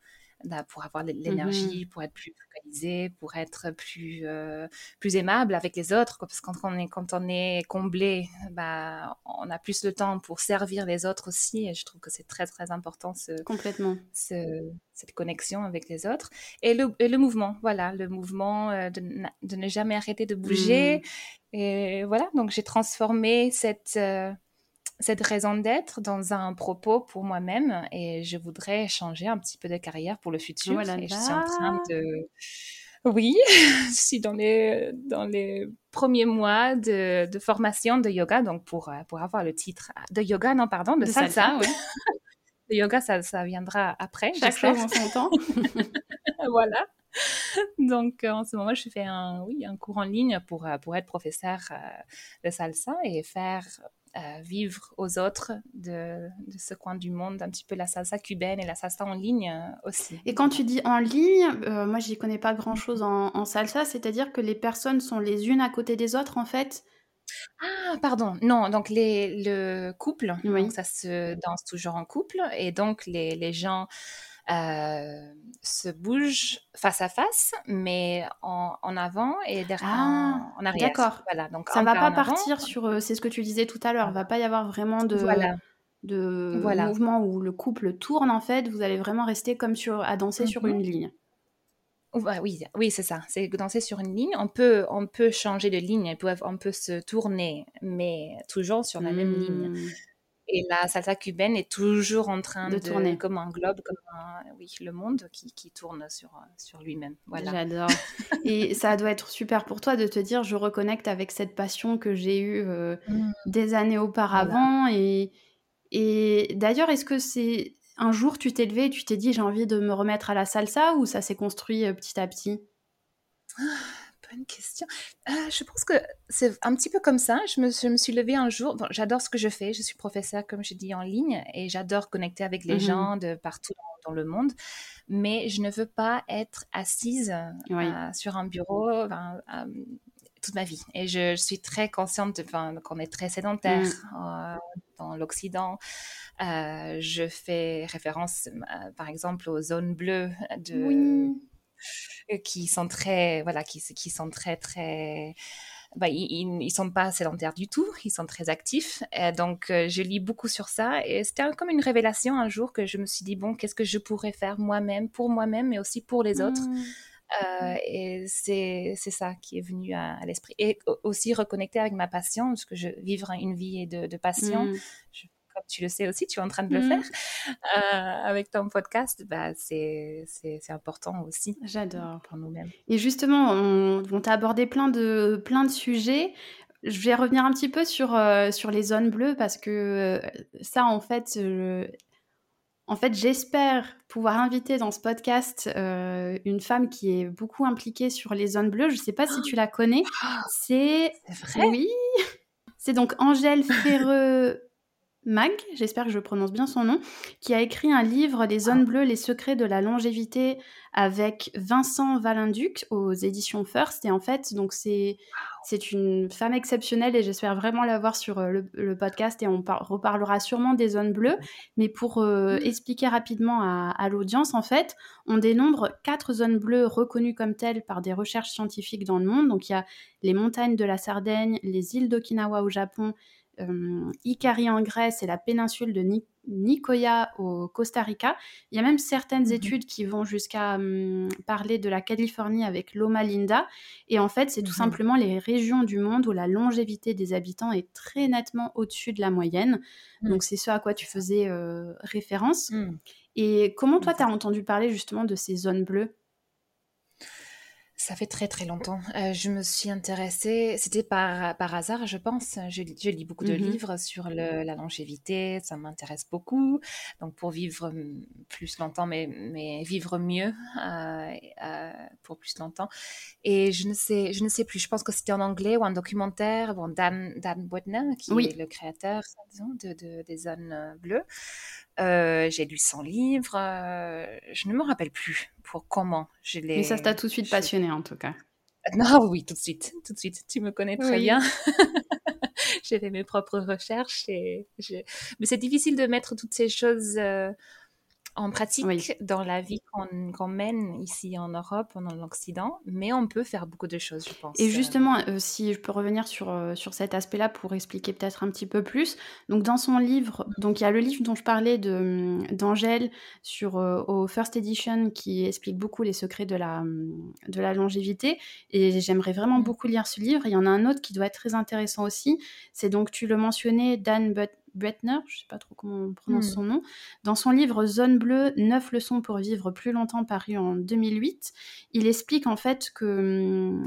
pour avoir de Mhm. l'énergie, pour être plus focalisé, pour être plus, euh, plus aimable avec les autres. Parce que quand on est, quand on est comblé, bah, on a plus le temps pour servir les autres aussi. Et je trouve que c'est très, très important ce, Complètement. ce- cette connexion avec les autres. Et le, et le mouvement, voilà, le mouvement de, ne jamais arrêter de bouger. Mm. Et voilà, donc j'ai transformé cette, euh, cette raison d'être dans un propos pour moi-même et je voudrais changer un petit peu de carrière pour le futur. Là et je suis en train là. de... Oui, je suis dans les, dans les premiers mois de, de formation de yoga, donc pour, euh, pour avoir le titre de yoga, non, pardon, de, De salsa. salsa, ouais. Le yoga, ça, ça viendra après, Chaque chose en son temps. voilà. Donc, euh, en ce moment, je fais un, oui, un cours en ligne pour, euh, pour être professeur de salsa et faire euh, vivre aux autres de, de ce coin du monde un petit peu la salsa cubaine et la salsa en ligne euh, aussi. Et quand tu dis en ligne, euh, moi j'y connais pas grand chose en, en salsa, c'est-à-dire que les personnes sont les unes à côté des autres en fait? Ah, pardon. Non, donc les, le couple, Oui. donc ça se danse toujours en couple et donc les, les gens se bougent face à face, mais en, en avant et derrière, Ah, en, arrière. d'accord. Voilà, donc Ça un va pas avant. partir sur, euh, c'est ce que tu disais tout à l'heure, va pas y avoir vraiment de, Voilà, de voilà. mouvement où le couple tourne en fait, vous allez vraiment rester comme sur, à danser sur Mhm. une ligne. Ouais, oui, oui, c'est ça. C'est danser sur une ligne. On peut, on peut changer de ligne, on peut, on peut se tourner, mais toujours sur la même ligne. Et la salsa cubaine est toujours en train De de, tourner. comme un globe, comme un, oui, le monde qui, qui tourne sur, sur lui-même. Voilà. J'adore. Et ça doit être super pour toi de te dire, je reconnecte avec cette passion que j'ai eue euh, Mm. des années auparavant. Et, et d'ailleurs, est-ce que c'est un jour tu t'es levé et tu t'es dit, j'ai envie de me remettre à la salsa ou ça s'est construit euh, petit à petit? Bonne question. Euh, je pense que c'est un petit peu comme ça. Je me, je me suis levée un jour. Bon, j'adore ce que je fais. Je suis professeure, comme je dis, en ligne et j'adore connecter avec les Mhm. gens de partout dans, dans le monde. Mais je ne veux pas être assise Oui. euh, sur un bureau euh, toute ma vie. Et je, je suis très consciente qu'on est très sédentaire euh, dans l'Occident. Euh, je fais référence, euh, par exemple, aux zones bleues de, Oui. Euh, qui sont très voilà qui, qui sont très très bah, ils ne sont pas sédentaires du tout, ils sont très actifs. donc, je lis beaucoup sur ça. Et c'était comme une révélation un jour que je me suis dit, bon, qu'est-ce que je pourrais faire moi-même, pour moi-même, mais aussi pour les autres mmh. Euh, et c'est ça qui est venu à, l'esprit. Et aussi reconnecter avec ma passion, parce que je vivre une vie de, de passion. Mmh. comme tu le sais aussi, tu es en train de le mmh. faire euh, avec ton podcast, bah, c'est important aussi. J'adore. Pour nous-mêmes. Et justement, on, on t'a abordé plein de, plein de sujets. Je vais revenir un petit peu sur, euh, sur les zones bleues parce que ça, en fait, en fait, j'espère pouvoir inviter dans ce podcast euh, une femme qui est beaucoup impliquée sur les zones bleues. Je ne sais pas si tu la connais. C'est vrai? Oui. C'est donc Angèle Ferreux Mag, j'espère que je prononce bien son nom, qui a écrit un livre Les zones bleues, les secrets de la longévité avec Vincent Valinduc aux éditions First. Et en fait, donc c'est c'est une femme exceptionnelle et j'espère vraiment la voir sur euh, le, podcast et on reparlera sûrement des zones bleues. Mais pour euh, mmh. expliquer rapidement à, à l'audience, en fait, on dénombre quatre zones bleues reconnues comme telles par des recherches scientifiques dans le monde. Donc il y a les montagnes de la Sardaigne, les îles d'Okinawa au Japon, euh, Ikari en Grèce et la péninsule de Nicoya au Costa Rica. Il y a même certaines mhm. études qui vont jusqu'à hum, parler de la Californie avec Loma Linda. Et en fait, c'est tout simplement les régions du monde où la longévité des habitants est très nettement au-dessus de la moyenne. Mhm. Donc c'est ce à quoi tu faisais euh, référence. Et comment toi, tu as entendu parler justement de ces zones bleues? Ça fait très très longtemps. Euh, je me suis intéressée, c'était par, par hasard, je pense. Je, lis beaucoup de mmh livres sur la longévité, ça m'intéresse beaucoup. Donc pour vivre plus longtemps, mais, mais vivre mieux euh, euh, pour plus longtemps. Et je ne sais, je ne sais plus. Je pense que c'était en anglais ou un documentaire. Bon, Dan Dan qui est le créateur, disons, de, de, des zones bleues. Euh, j'ai lu son livre. Euh, je ne me rappelle plus pour comment je l'ai. Mais ça t'a tout de suite passionné en tout cas. Non, oui, tout de suite, tout de suite. Tu me connais très bien. j'ai fait mes propres recherches et mais c'est difficile de mettre toutes ces choses euh, en pratique dans la vie qu'on mène ici en Europe, en Occident, mais on peut faire beaucoup de choses, je pense. Et justement, euh, si je peux revenir sur, euh, sur cet aspect-là pour expliquer peut-être un petit peu plus. Donc, dans son livre, donc il y a le livre dont je parlais d'Angèle sur euh, au First Edition qui explique beaucoup les secrets de la, de la longévité. Et j'aimerais vraiment mmh. beaucoup lire ce livre. Il y en a un autre qui doit être très intéressant aussi. C'est donc, tu le mentionnais, Dan But Bretner, je ne sais pas trop comment on prononce hmm. son nom, dans son livre Zone bleue, 9 leçons pour vivre plus longtemps paru en 2008, il explique en fait que hmm,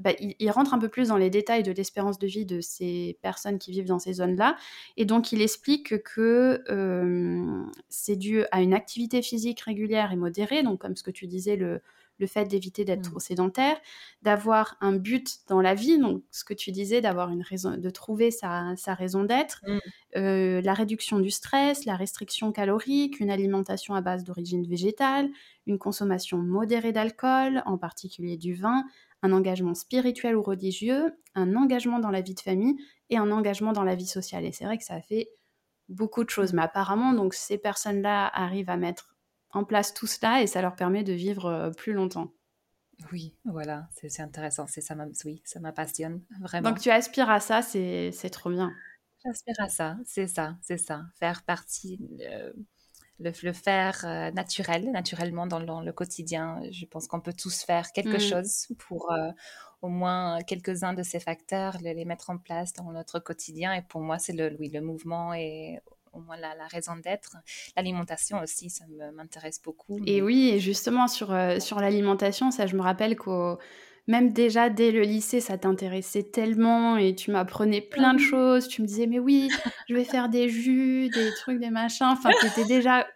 bah, il, rentre un peu plus dans les détails de l'espérance de vie de ces personnes qui vivent dans ces zones-là. Et donc, il explique que euh, c'est dû à une activité physique régulière et modérée, donc comme ce que tu disais, le, le fait d'éviter d'être mmh. sédentaire, d'avoir un but dans la vie, donc ce que tu disais, d'avoir une raison, de trouver sa, raison d'être, mmh. euh, la réduction du stress, la restriction calorique, une alimentation à base d'origine végétale, une consommation modérée d'alcool, en particulier du vin, un engagement spirituel ou religieux, un engagement dans la vie de famille et un engagement dans la vie sociale. Et c'est vrai que ça fait beaucoup de choses. Mais apparemment, donc ces personnes-là arrivent à mettre en place tout cela et ça leur permet de vivre euh, plus longtemps. Oui, voilà, c'est intéressant, c'est ça, oui, ça m'appassionne vraiment. Donc tu aspires à ça, c'est trop bien. J'aspire à ça, c'est ça, c'est ça, faire partie, euh, le, le, faire euh, naturel, naturellement dans le, quotidien. Je pense qu'on peut tous faire quelque mm. chose pour au moins quelques-uns de ces facteurs, les, les, mettre en place dans notre quotidien. Et pour moi, c'est le, oui, le mouvement et au moins la, raison d'être. L'alimentation aussi, ça m'intéresse beaucoup. Et oui, et justement sur, euh, sur l'alimentation, ça je me rappelle que même déjà dès le lycée, ça t'intéressait tellement et tu m'apprenais plein de choses. Tu me disais, mais oui, je vais faire des jus, des trucs, des machins. Enfin, tu étais déjà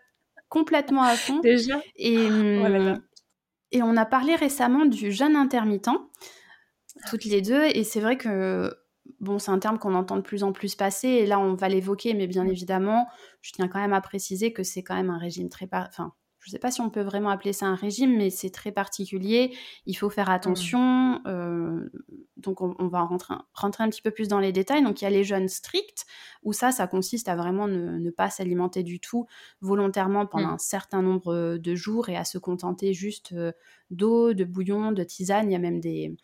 complètement à fond. Déjà? Et, oh hum, et on a parlé récemment du jeûne intermittent, toutes les deux. Et c'est vrai que bon, c'est un terme qu'on entend de plus en plus passer, et là, on va l'évoquer, mais bien évidemment, je tiens quand même à préciser que c'est quand même un régime très... Enfin, je ne sais pas si on peut vraiment appeler ça un régime, mais c'est très particulier. Il faut faire attention. Euh, donc, on, va rentrer, rentrer, un petit peu plus dans les détails. Donc, il y a les jeûnes stricts, où ça, ça consiste à vraiment ne, pas s'alimenter du tout volontairement pendant mmh. un certain nombre de jours et à se contenter juste euh, d'eau, de bouillon, de tisane. Il y a même des,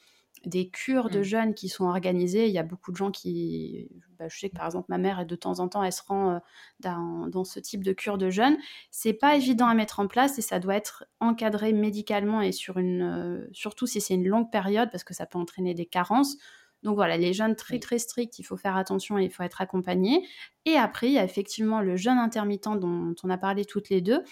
des cures de Mmh. jeûne qui sont organisées. Il y a beaucoup de gens qui... bah, je sais que par exemple, ma mère, de temps en temps, elle se rend euh, dans, dans ce type de cure de jeûne. C'est pas évident à mettre en place et ça doit être encadré médicalement et sur une, euh, surtout si c'est une longue période parce que ça peut entraîner des carences. Donc voilà, les jeûnes très très stricts, il faut faire attention et il faut être accompagné. Et après, il y a effectivement le jeûne intermittent dont on a parlé toutes les deux,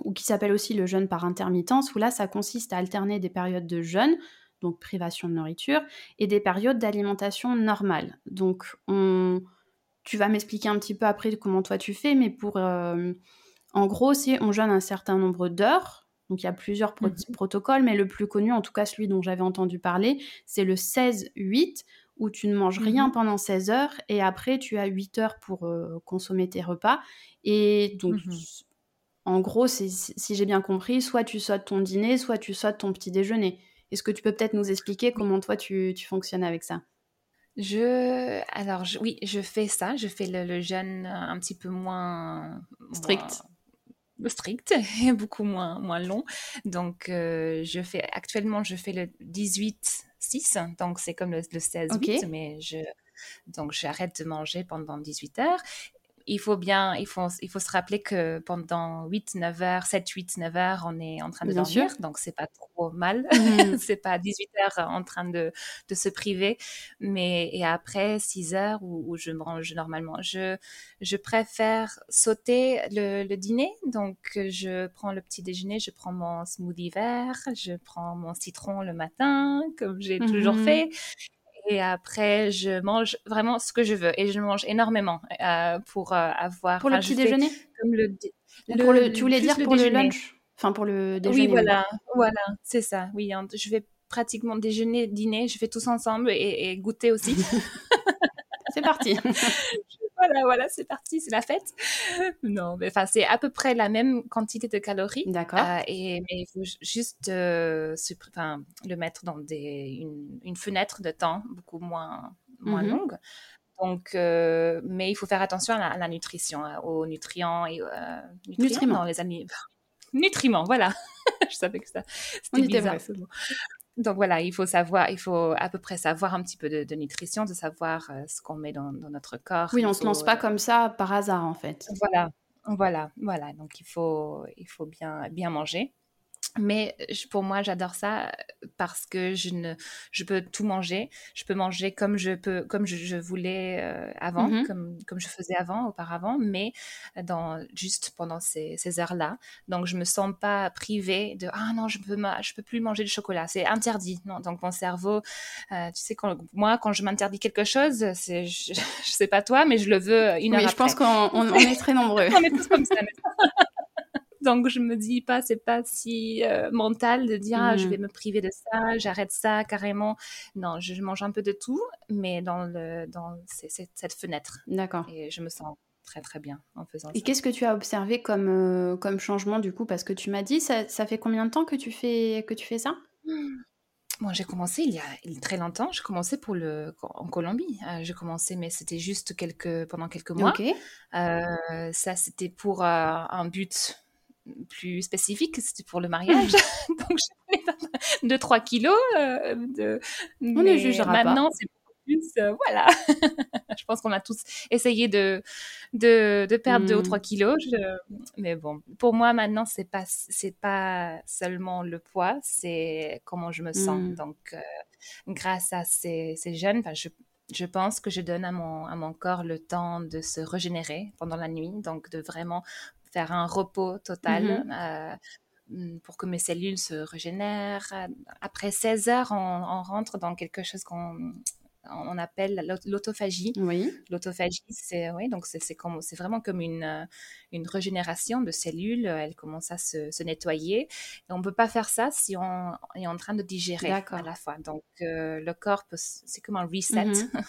ou qui s'appelle aussi le jeûne par intermittence, où là, ça consiste à alterner des périodes de jeûne, donc privation de nourriture, et des périodes d'alimentation normale. Donc, on... tu vas m'expliquer un petit peu après comment toi tu fais, mais pour... euh, En gros, c'est on jeûne un certain nombre d'heures. Donc, il y a plusieurs pro- Mhm. protocoles, mais le plus connu, en tout cas celui dont j'avais entendu parler, c'est le 16-8, où tu ne manges rien Mhm. pendant 16 heures, et après, tu as 8 heures pour euh, consommer tes repas. Et donc, Mhm. en gros, si j'ai bien compris, soit tu sautes ton dîner, soit tu sautes ton petit déjeuner. Est-ce que tu peux peut-être nous expliquer comment toi tu, tu fonctionnes avec ça? Je, alors, je- oui, je fais ça. Je fais le, le jeûne un petit peu moins Strict. moins strict et beaucoup moins, moins long. Donc, euh, je fais actuellement, je fais le 18-6, donc c'est comme le, le 16-8, Ok. mais je, donc j'arrête de manger pendant 18 heures. Il faut bien, il faut, il faut se rappeler que pendant 8, 9 heures, 7, 8, 9 heures, on est en train de Bien dormir, sûr. donc c'est pas trop mal. Mhm. c'est pas 18 heures en train de, de se priver, mais et après 6 heures où, où je mange normalement, je, je préfère sauter le, le dîner. Donc, je prends le petit déjeuner, je prends mon smoothie vert, je prends mon citron le matin, comme j'ai toujours Mhm. fait. Et après, je mange vraiment ce que je veux et je mange énormément euh, pour euh, avoir. Pour le petit déjeuner? comme le, pour le, tu voulais dire pour le lunch? Enfin, pour le déjeuner. Oui, voilà, voilà, c'est ça. Oui, hein, je vais pratiquement déjeuner, dîner, je fais tous ensemble et, et goûter aussi. C'est parti. voilà, voilà, c'est parti, c'est la fête. Non, mais enfin, c'est à peu près la même quantité de calories. D'accord. Euh, et, mais il faut ju- juste euh, le mettre dans des, une, une fenêtre de temps beaucoup moins, moins Mhm. longue. Donc, euh, mais il faut faire attention à la, à la nutrition, aux nutriments et euh, nutriments, non, les amis. Nutriments, voilà. Je savais que ça, c'était était bizarre vrai. Donc voilà, il faut savoir, il faut à peu près savoir un petit peu de, de nutrition, de savoir euh, ce qu'on met dans, dans notre corps. Oui, on se faut, lance pas euh, comme ça par hasard en fait. voilà, voilà, voilà. Donc il faut, il faut bien, bien manger. Mais pour moi, j'adore ça parce que je ne, je peux tout manger. Je peux manger comme je peux, comme je, je voulais euh, avant, Mhm. comme, comme je faisais avant, auparavant, mais dans juste pendant ces, ces heures-là. Donc je me sens pas privée de ah non, je peux, ma- je peux plus manger de chocolat, c'est interdit. Non, donc mon cerveau, euh, tu sais, quand, moi, quand je m'interdis quelque chose, c'est, je, je sais pas toi, mais je le veux une heure Oui, je pense qu'on on- on est très nombreux. On est tous comme ça. Donc je me dis pas, c'est pas si euh, mental de dire ah, je Mhm. vais me priver de ça, j'arrête ça carrément. Non, je mange un peu de tout, mais dans le dans ces- cette, cette fenêtre D'accord. et je me sens très très bien en faisant Et ça. qu'est-ce que tu as observé comme, euh, comme changement du coup? Parce que tu m'as dit, ça, ça fait combien de temps que tu fais, que tu fais ça? Moi, j'ai commencé il y a il y a très longtemps. J'ai commencé pour le en Colombie. Euh, j'ai commencé, mais c'était juste quelques pendant quelques mois. Ok. Euh, ça, c'était pour euh, un but plus spécifique, c'était pour le mariage. Donc, j'ai pris 2-3 kilos. euh, de... ne jugera pas. Maintenant, c'est beaucoup plus. euh, voilà. je pense qu'on a tous essayé de, de, de perdre 2 ou Mm. 3 kilos. Je- Mais bon, pour moi, maintenant, c'est pas, c'est pas seulement le poids, c'est comment je me sens. Mm. Donc, euh, grâce à ces, ces jeunes, je, je pense que je donne à mon, à mon corps le temps de se régénérer pendant la nuit, donc de vraiment faire un repos total Mhm. euh, mm, pour que mes cellules se régénèrent. Après 16 heures, on, on rentre dans quelque chose qu'on on appelle l'aut- l'autophagie. Oui. L'autophagie, c'est oui, donc c'est comme- c'est vraiment comme une, euh, une régénération de cellules. Elle commence à se, se nettoyer. Et on ne peut pas faire ça si on est en train de digérer à la fois. Donc euh, le corps, c'est comme un reset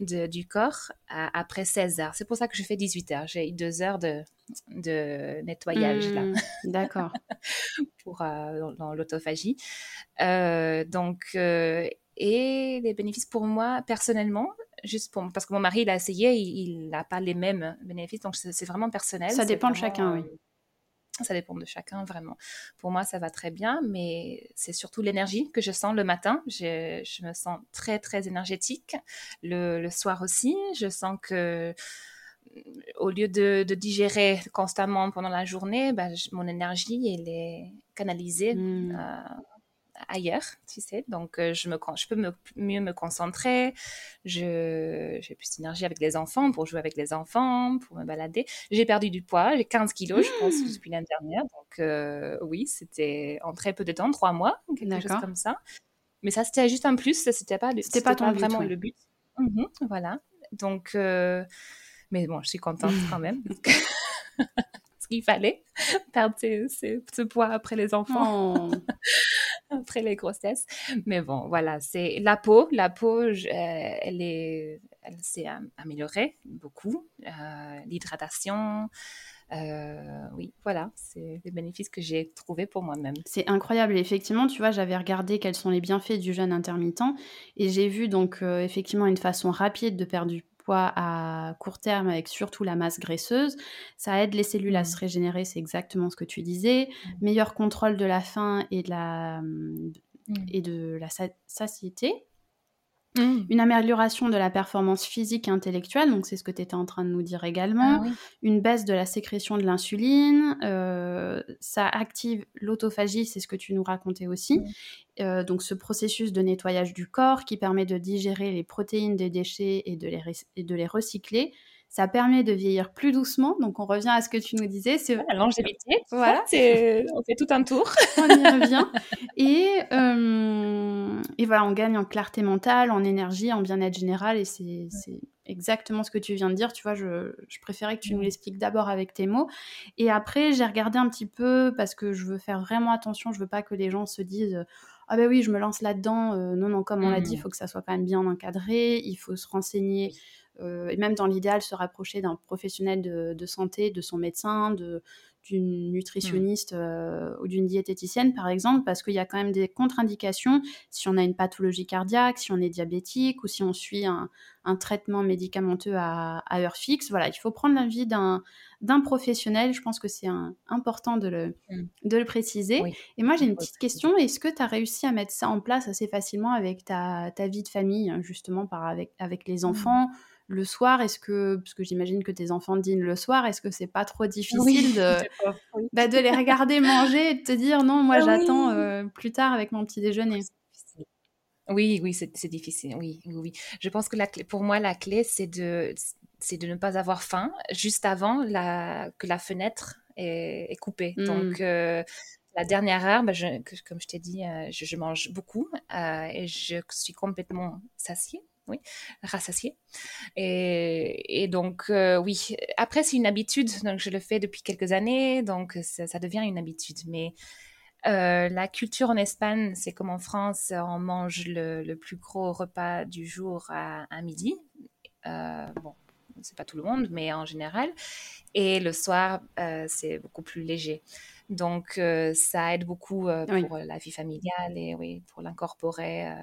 Mhm. de- du corps à- après 16 heures. C'est pour ça que je fais 18 heures. J'ai eu deux heures de, de nettoyage là Mm, D'accord. pour, euh, dans, dans l'autophagie. Euh, donc, euh, et les bénéfices pour moi, personnellement, juste pour, parce que mon mari, il a essayé, il n'a pas les mêmes bénéfices, donc c'est vraiment personnel. Ça dépend de chacun, oui. euh, Ça dépend de chacun, vraiment. Pour moi, ça va très bien, mais c'est surtout l'énergie que je sens le matin. Je, je me sens très, très énergétique. Le, le, soir aussi, je sens que au lieu de, de digérer constamment pendant la journée, bah, mon énergie, elle est canalisée mmh. euh, ailleurs, tu sais. Donc, euh, je, me, je peux me, mieux me concentrer. J'ai plus d'énergie avec les enfants, pour jouer avec les enfants, pour me balader. J'ai perdu du poids, j'ai 15 kilos, je pense, mmh. depuis l'année dernière. Donc, euh, oui, c'était en très peu de temps, trois mois, quelque chose comme ça. Mais ça, c'était juste un plus, c'était pas, c'était pas, pas vraiment le but. Mmh voilà. Donc, euh, mais bon, je suis contente quand même. ce qu'il fallait, perdre ce poids après les enfants. Oh. après les grossesses. Mais bon, voilà, c'est la peau. La peau, euh, elle est, elle s'est améliorée beaucoup. Euh, l'hydratation. Euh, oui, voilà, c'est les bénéfices que j'ai trouvés pour moi-même. C'est incroyable. effectivement, tu vois, j'avais regardé quels sont les bienfaits du jeûne intermittent et j'ai vu donc effectivement une façon rapide de perdre du poids à court terme avec surtout la masse graisseuse. Ça aide les cellules à se mmh. régénérer, c'est exactement ce que tu disais. Mmh. Meilleur contrôle de la faim et de la, mmh, et de la satiété. Mmh. Une amélioration de la performance physique et intellectuelle, donc c'est ce que tu étais en train de nous dire également. Ah Une baisse de la sécrétion de l'insuline. Euh, ça active l'autophagie, c'est ce que tu nous racontais aussi. Mmh. Euh, donc ce processus de nettoyage du corps qui permet de digérer les protéines des déchets et de les, et de les recycler. Ça permet de vieillir plus doucement. Donc, on revient à ce que tu nous disais. C'est la longévité. Voilà. C'est... On fait tout un tour. on y revient. Et, euh, et voilà, on gagne en clarté mentale, en énergie, en bien-être général. Et c'est, c'est exactement ce que tu viens de dire. Tu vois, je, je préférais que tu nous l'expliques d'abord avec tes mots. Et après, j'ai regardé un petit peu parce que je veux faire vraiment attention. Je veux pas que les gens se disent ah ben oui, je me lance là-dedans. Euh, non, non, comme on l'a dit, il mmh. faut que ça soit quand même bien encadré. Il faut se renseigner et même dans l'idéal se rapprocher d'un professionnel de, santé, de son médecin, de, d'une nutritionniste euh, ou d'une diététicienne, par exemple, parce qu'il y a quand même des contre-indications si on a une pathologie cardiaque, si on est diabétique ou si on suit un, traitement médicamenteux à, heure fixe. Voilà, il faut prendre l'avis d'un, d'un professionnel. Je pense que c'est important de le, mmh. de le préciser. Et moi, j'ai une petite question. Est-ce que tu as réussi à mettre ça en place assez facilement avec ta, ta vie de famille, justement, par, avec, avec les mmh. enfants le soir, est-ce que, parce que j'imagine que tes enfants dînent le soir, est-ce que c'est pas trop difficile de, bah, de les regarder manger et de te dire non, moi ah j'attends euh, plus tard avec mon petit déjeuner? Oui, oui, c'est difficile. Oui, oui, Je pense que la clé, pour moi, la clé, c'est de, c'est de ne pas avoir faim juste avant la, que la fenêtre est, coupée. Mmh. Donc, euh, la dernière heure, bah, comme je t'ai dit, euh, je, mange beaucoup et je suis complètement satiée oui, rassasié. Et, donc, euh, oui, après, c'est une habitude. Donc, je le fais depuis quelques années, donc ça, devient une habitude. Mais euh, la culture en Espagne, c'est comme en France, on mange le, plus gros repas du jour à, midi. Euh, bon, c'est pas tout le monde, mais en général. Et le soir, euh, c'est beaucoup plus léger. Donc, euh, ça aide beaucoup euh, pour la vie familiale et oui, pour l'incorporer. Euh.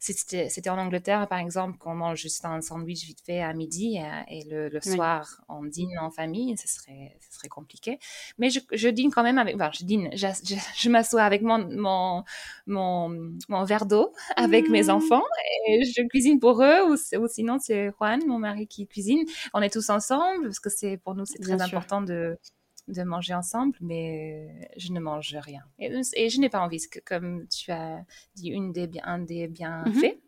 C'était en Angleterre, par exemple, qu'on mange juste un sandwich vite fait à midi et, le, soir, on dîne en famille. Ce serait, ce serait compliqué. Mais je, je, dîne quand même avec. Enfin, je dîne. Je, je, m'assois avec mon, mon, mon, mon verre d'eau avec mes mmh. enfants et je cuisine pour eux. Ou, ou sinon, c'est Juan, mon mari, qui cuisine. On est tous ensemble parce que c'est pour nous, c'est très important de de manger ensemble, mais je ne mange rien. Et, je n'ai pas envie, que, comme tu as dit, une des, un des bienfaits, mhm.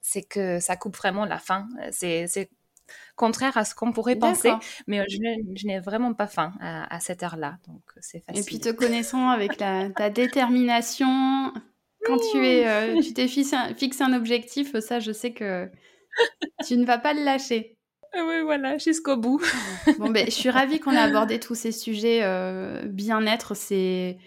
c'est que ça coupe vraiment la faim. C'est contraire à ce qu'on pourrait penser, mais je, n'ai vraiment pas faim à, cette heure-là, donc c'est facile. Et puis te connaissant avec ta détermination, quand tu es, euh, tu t'es fixé un objectif, ça, je sais que tu ne vas pas le lâcher. Oui, voilà, jusqu'au bout. bon, ben, je suis ravie qu'on ait abordé tous ces sujets euh, bien-être. C'est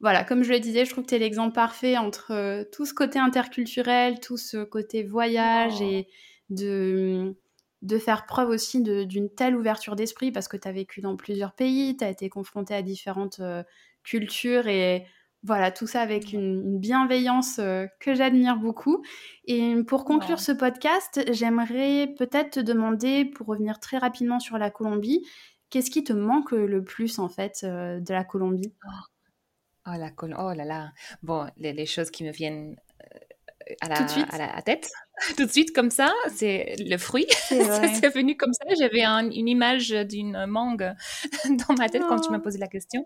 voilà, comme je le disais, je trouve que tu es l'exemple parfait entre euh, tout ce côté interculturel, tout ce côté voyage oh. et de, de faire preuve aussi d'une telle ouverture d'esprit parce que tu as vécu dans plusieurs pays, tu as été confronté à différentes euh, cultures et voilà, tout ça avec une, bienveillance euh, que j'admire beaucoup. Et pour conclure ce podcast, j'aimerais peut-être te demander, pour revenir très rapidement sur la Colombie, Qu'est-ce qui te manque le plus en fait de la Colombie? Oh, la oh là là. Bon, les, choses qui me viennent à la, à la tête, tout de suite comme ça, c'est le fruit. C'est venu comme ça. J'avais une image d'une mangue dans ma tête quand tu m'as oh. posé la question.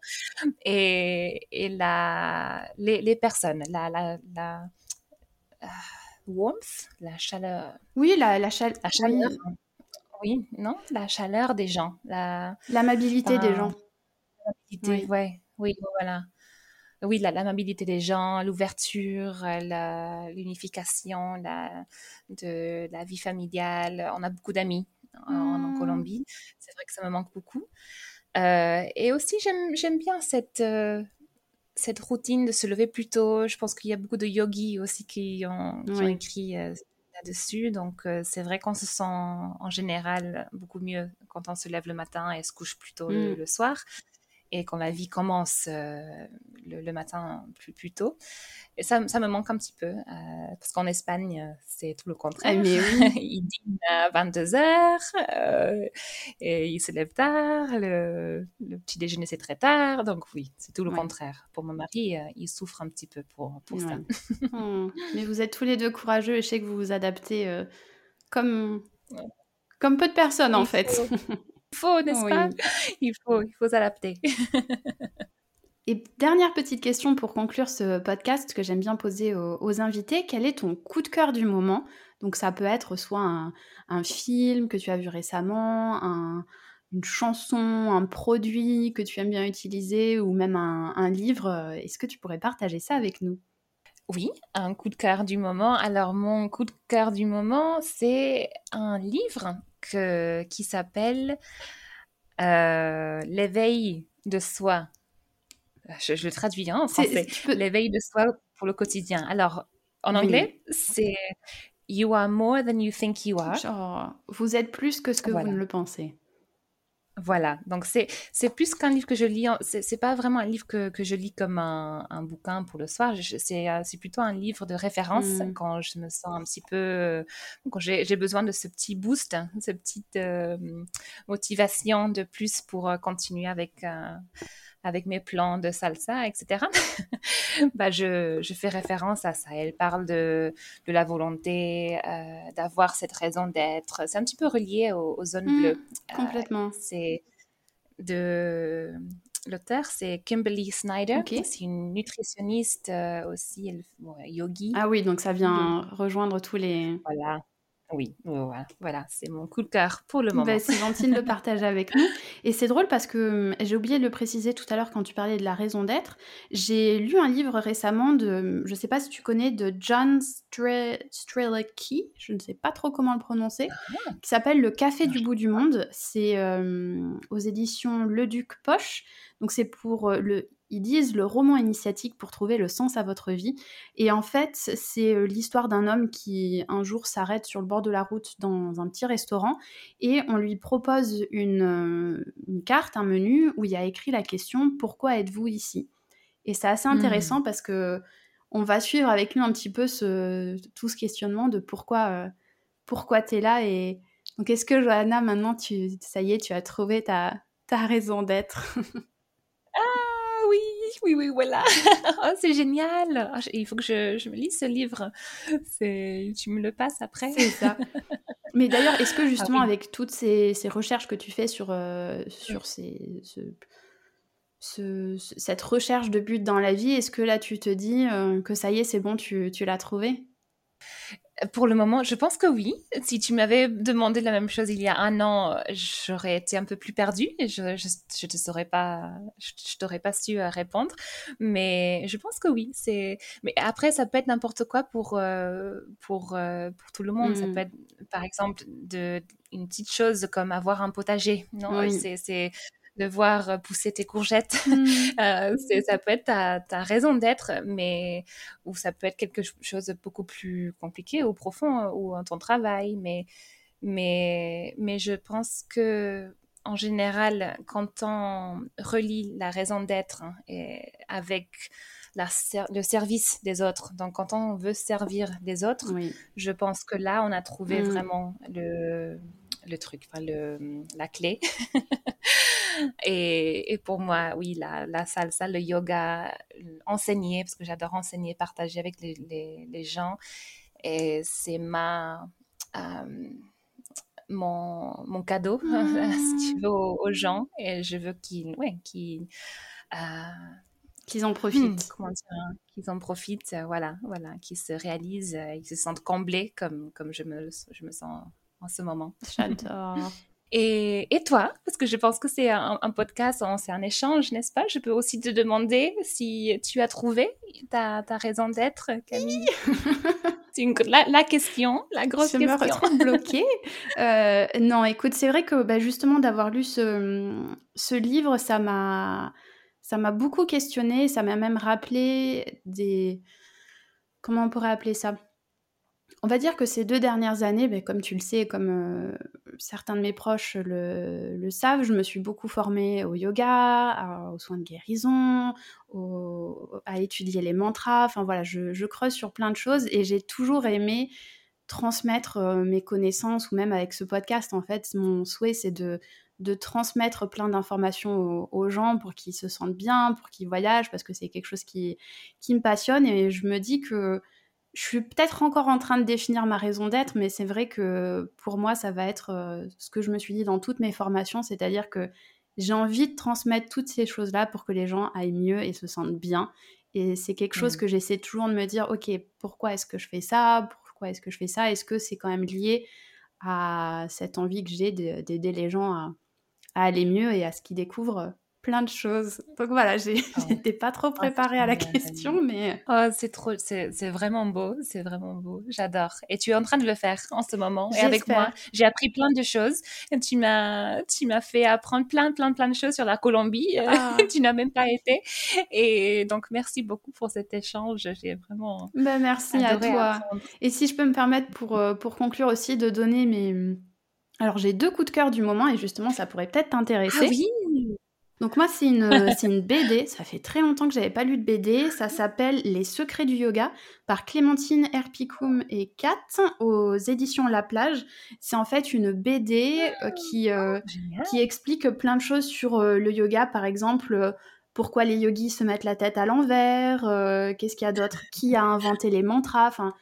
Et, et la, les, les personnes, la, la, la euh, warmth, la chaleur. Oui, la, la, chaleur. Oui. non, la chaleur des gens. L'amabilité des gens. L'amabilité, oui. oui, voilà oui, l'amabilité des gens, l'ouverture, euh, l'unification la, de la vie familiale. On a beaucoup d'amis en, mmh. Colombie. C'est vrai que ça me manque beaucoup. Euh, et aussi, j'aime bien cette, euh, cette routine de se lever plus tôt. Je pense qu'il y a beaucoup de yogis aussi qui ont, écrit là-dessus. Donc, c'est vrai qu'on se sent en général beaucoup mieux quand on se lève le matin et se couche plus tôt le, mmh. soir et quand la vie commence euh, le, matin plus, plus tôt. Et ça, ça me manque un petit peu, euh, parce qu'en Espagne, c'est tout le contraire. Ah, il dîne à 22 heures, euh, et il se lève tard, le, petit déjeuner c'est très tard, donc oui, c'est tout le contraire. Pour mon mari, il souffre un petit peu pour, pour ça. Hmm. Mais vous êtes tous les deux courageux et je sais que vous vous adaptez comme, comme peu de personnes en fait. faut, n'est-ce pas? Il faut, il faut s'adapter. Et dernière petite question pour conclure ce podcast que j'aime bien poser aux, invités. Quel est ton coup de cœur du moment? Donc ça peut être soit un, film que tu as vu récemment, une chanson, un produit que tu aimes bien utiliser ou même un, livre. Est-ce que tu pourrais partager ça avec nous? Oui, un coup de cœur du moment. Alors, mon coup de cœur du moment, c'est un livre qui s'appelle euh, L'éveil de soi. Je, le traduis hein, en français. L'éveil de soi pour le quotidien. Alors, en anglais, c'est You are more than you think you are. vous êtes plus que ce que vous ne le pensez. Voilà, donc c'est, c'est plus qu'un livre que je lis, c'est, pas vraiment un livre que, que je lis comme un, un bouquin pour le soir, c'est, euh, c'est plutôt un livre de référence mmh. quand je me sens un petit peu, quand j'ai, besoin de ce petit boost, hein, cette petite euh, motivation de plus pour euh, continuer avec, avec mes plans de salsa, etc. bah, je, je, fais référence à ça. Elle parle de, de la volonté, euh, d'avoir cette raison d'être. C'est un petit peu relié aux, zones mmh, bleues. Euh, complètement. c'est de l'auteur, c'est Kimberly Snyder. C'est une nutritionniste euh, aussi, elle, yogi. Ah oui, donc ça vient rejoindre tous les. Voilà. Oui, voilà, c'est mon coup de cœur pour le moment. Bah, c'est gentil de le partager avec nous. Et c'est drôle parce que hum, j'ai oublié de le préciser tout à l'heure quand tu parlais de la raison d'être. J'ai lu un livre récemment de, je ne sais pas si tu connais, de John Strelicky, je ne sais pas trop comment le prononcer, ah. qui s'appelle Le Café du bout du monde. C'est hum, aux éditions Le Duc Poche. Donc c'est pour euh, le ils disent le roman initiatique pour trouver le sens à votre vie. Et en fait, c'est euh, l'histoire d'un homme qui un jour s'arrête sur le bord de la route dans un petit restaurant et on lui propose une, euh, carte, un menu où il y a écrit la question Pourquoi êtes-vous ici? Et c'est assez intéressant mmh. parce que on va suivre avec lui un petit peu ce, tout ce questionnement de pourquoi, euh, pourquoi tu es là. Et donc, est-ce que Johanna, maintenant, tu, ça y est, tu as trouvé ta, ta raison d'être? oui, oui, voilà. oh, c'est génial. Oh, il faut que je, je, me lise ce livre. Tu me le passes après. C'est ça. Mais d'ailleurs, est-ce que ah justement, avec toutes ces, ces, recherches que tu fais sur, euh, sur ces, ce, cette recherche de but dans la vie, est-ce que là, tu te dis euh, que ça y est, c'est bon, tu, tu l'as trouvé? Pour le moment, je pense que oui. Si tu m'avais demandé la même chose il y a un an, j'aurais été un peu plus perdue et je ne te saurais pas, je, t'aurais pas su euh, répondre. Mais je pense que oui. C'est. Mais après, ça peut être n'importe quoi pour euh, pour euh, pour tout le monde. Ça mmh. peut être, par exemple, de une petite chose comme avoir un potager. Non, c'est de voir pousser tes courgettes. Mmh. Euh, ça peut être ta, raison d'être, mais ou ça peut être quelque chose de beaucoup plus compliqué ou profond ou en ton travail. Mais, mais, mais je pense que en général, quand on relie la raison d'être hein, avec la, le service des autres, donc quand on veut servir les autres, je pense que là, on a trouvé mmh. vraiment le, le truc, enfin le, la clé. Et, pour moi, oui, la, la, salsa, le yoga, enseigner, parce que j'adore enseigner, partager avec les, les, gens. Et c'est ma... Euh, mon, mon, cadeau, si tu mmh. veux, aux, gens. Et je veux qu'ils ouais, qu'ils euh, qu'ils en profitent. Hmm, comment dire hein, Qu'ils en profitent, voilà, voilà, qu'ils se réalisent, euh, ils se sentent comblés comme, comme je, me, je me sens en ce moment. J'adore. Et, et, toi, parce que je pense que c'est un, podcast, c'est un échange, n'est-ce pas? Je peux aussi te demander si tu as trouvé ta, ta raison d'être, Camille. c'est une, la, question, la grosse je question. Je me retrouve bloquée. Euh, non, écoute, c'est vrai que bah, justement d'avoir lu ce, ce livre, ça m'a ça m'a beaucoup questionné, ça m'a même rappelé des... Comment on pourrait appeler ça? On va dire que ces deux dernières années, ben, comme tu le sais, comme euh, certains de mes proches le, savent, je me suis beaucoup formée au yoga, aux soins de guérison, à étudier les mantras. Enfin voilà, je, creuse sur plein de choses et j'ai toujours aimé transmettre euh, mes connaissances ou même avec ce podcast en fait mon souhait c'est de transmettre plein d'informations aux, gens pour qu'ils se sentent bien, pour qu'ils voyagent, parce que c'est quelque chose qui, qui me passionne. Et je me dis que je suis peut-être encore en train de définir ma raison d'être, mais c'est vrai que pour moi, ça va être euh, ce que je me suis dit dans toutes mes formations, c'est-à-dire que j'ai envie de transmettre toutes ces choses-là pour que les gens aillent mieux et se sentent bien. Et c'est quelque chose mmh. que j'essaie toujours de me dire, ok, pourquoi est-ce que je fais ça? Pourquoi est-ce que je fais ça? Est-ce que c'est quand même lié à cette envie que j'ai d'aider les gens à, à aller mieux et à ce qu'ils découvrent? Plein de choses. Donc voilà, j'étais pas trop ah, préparée à la question, mais... Oh, c'est trop, c'est vraiment beau, c'est vraiment beau, j'adore. Et tu es en train de le faire en ce moment, et avec moi, j'ai appris plein de choses. Et tu m'as, tu m'as fait apprendre plein, plein, plein de choses sur la Colombie. Ah. tu n'as même pas été. Et donc, merci beaucoup pour cet échange. J'ai vraiment... Ben, merci à toi. Et si je peux me permettre pour, euh, pour conclure aussi de donner mes alors j'ai deux coups de cœur du moment et justement ça pourrait peut-être t'intéresser. Ah oui donc moi c'est une, une BD, ça fait très longtemps que j'avais pas lu de BD, ça s'appelle Les secrets du yoga par Clémentine Herpicum et Kat aux éditions La Plage. C'est en fait une BD euh, qui, euh, qui explique plein de choses sur euh, le yoga, par exemple pourquoi les yogis se mettent la tête à l'envers, qu'est-ce qu'il y a d'autre, qui a inventé les mantras, enfin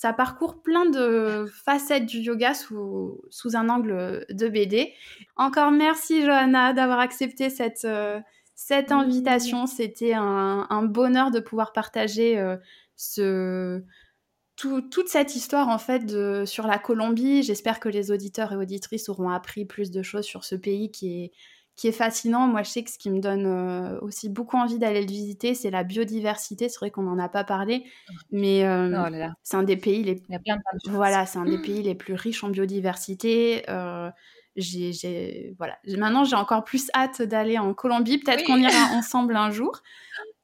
ça parcourt plein de facettes du yoga sous, sous un angle de BD. Encore merci Johanna d'avoir accepté cette, euh, cette invitation. C'était un, un, bonheur de pouvoir partager euh, ce, toute cette histoire en fait de, sur la Colombie. J'espère que les auditeurs et auditrices auront appris plus de choses sur ce pays qui est qui est fascinant. Moi, je sais que ce qui me donne euh, aussi beaucoup envie d'aller le visiter, c'est la biodiversité. C'est vrai qu'on n'en a pas parlé, mais euh, oh c'est un des pays les voilà, c'est un des pays les plus riches en biodiversité. Euh, j'ai, voilà. Maintenant, j'ai encore plus hâte d'aller en Colombie. Peut-être qu'on ira ensemble un jour.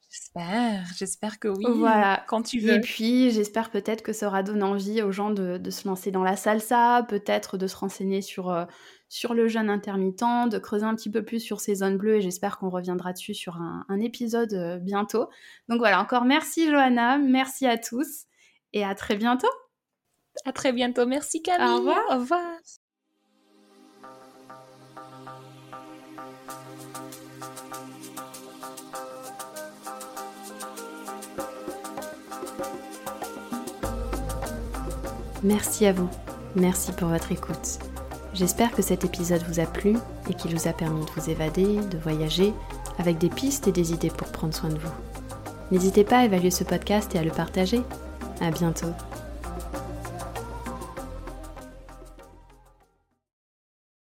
J'espère, j'espère que oui. Voilà. Quand tu veux. Et puis, j'espère peut-être que ça aura donné envie aux gens de, de se lancer dans la salsa, peut-être de se renseigner sur sur le jeûne intermittent, de creuser un petit peu plus sur ces zones bleues et j'espère qu'on reviendra dessus sur un, épisode euh, bientôt. Donc voilà, encore merci Johanna, merci à tous et à très bientôt. À très bientôt, merci Camille. Au revoir. Au revoir. Merci à vous. Merci pour votre écoute. J'espère que cet épisode vous a plu et qu'il vous a permis de vous évader, de voyager, avec des pistes et des idées pour prendre soin de vous. N'hésitez pas à évaluer ce podcast et à le partager. À bientôt.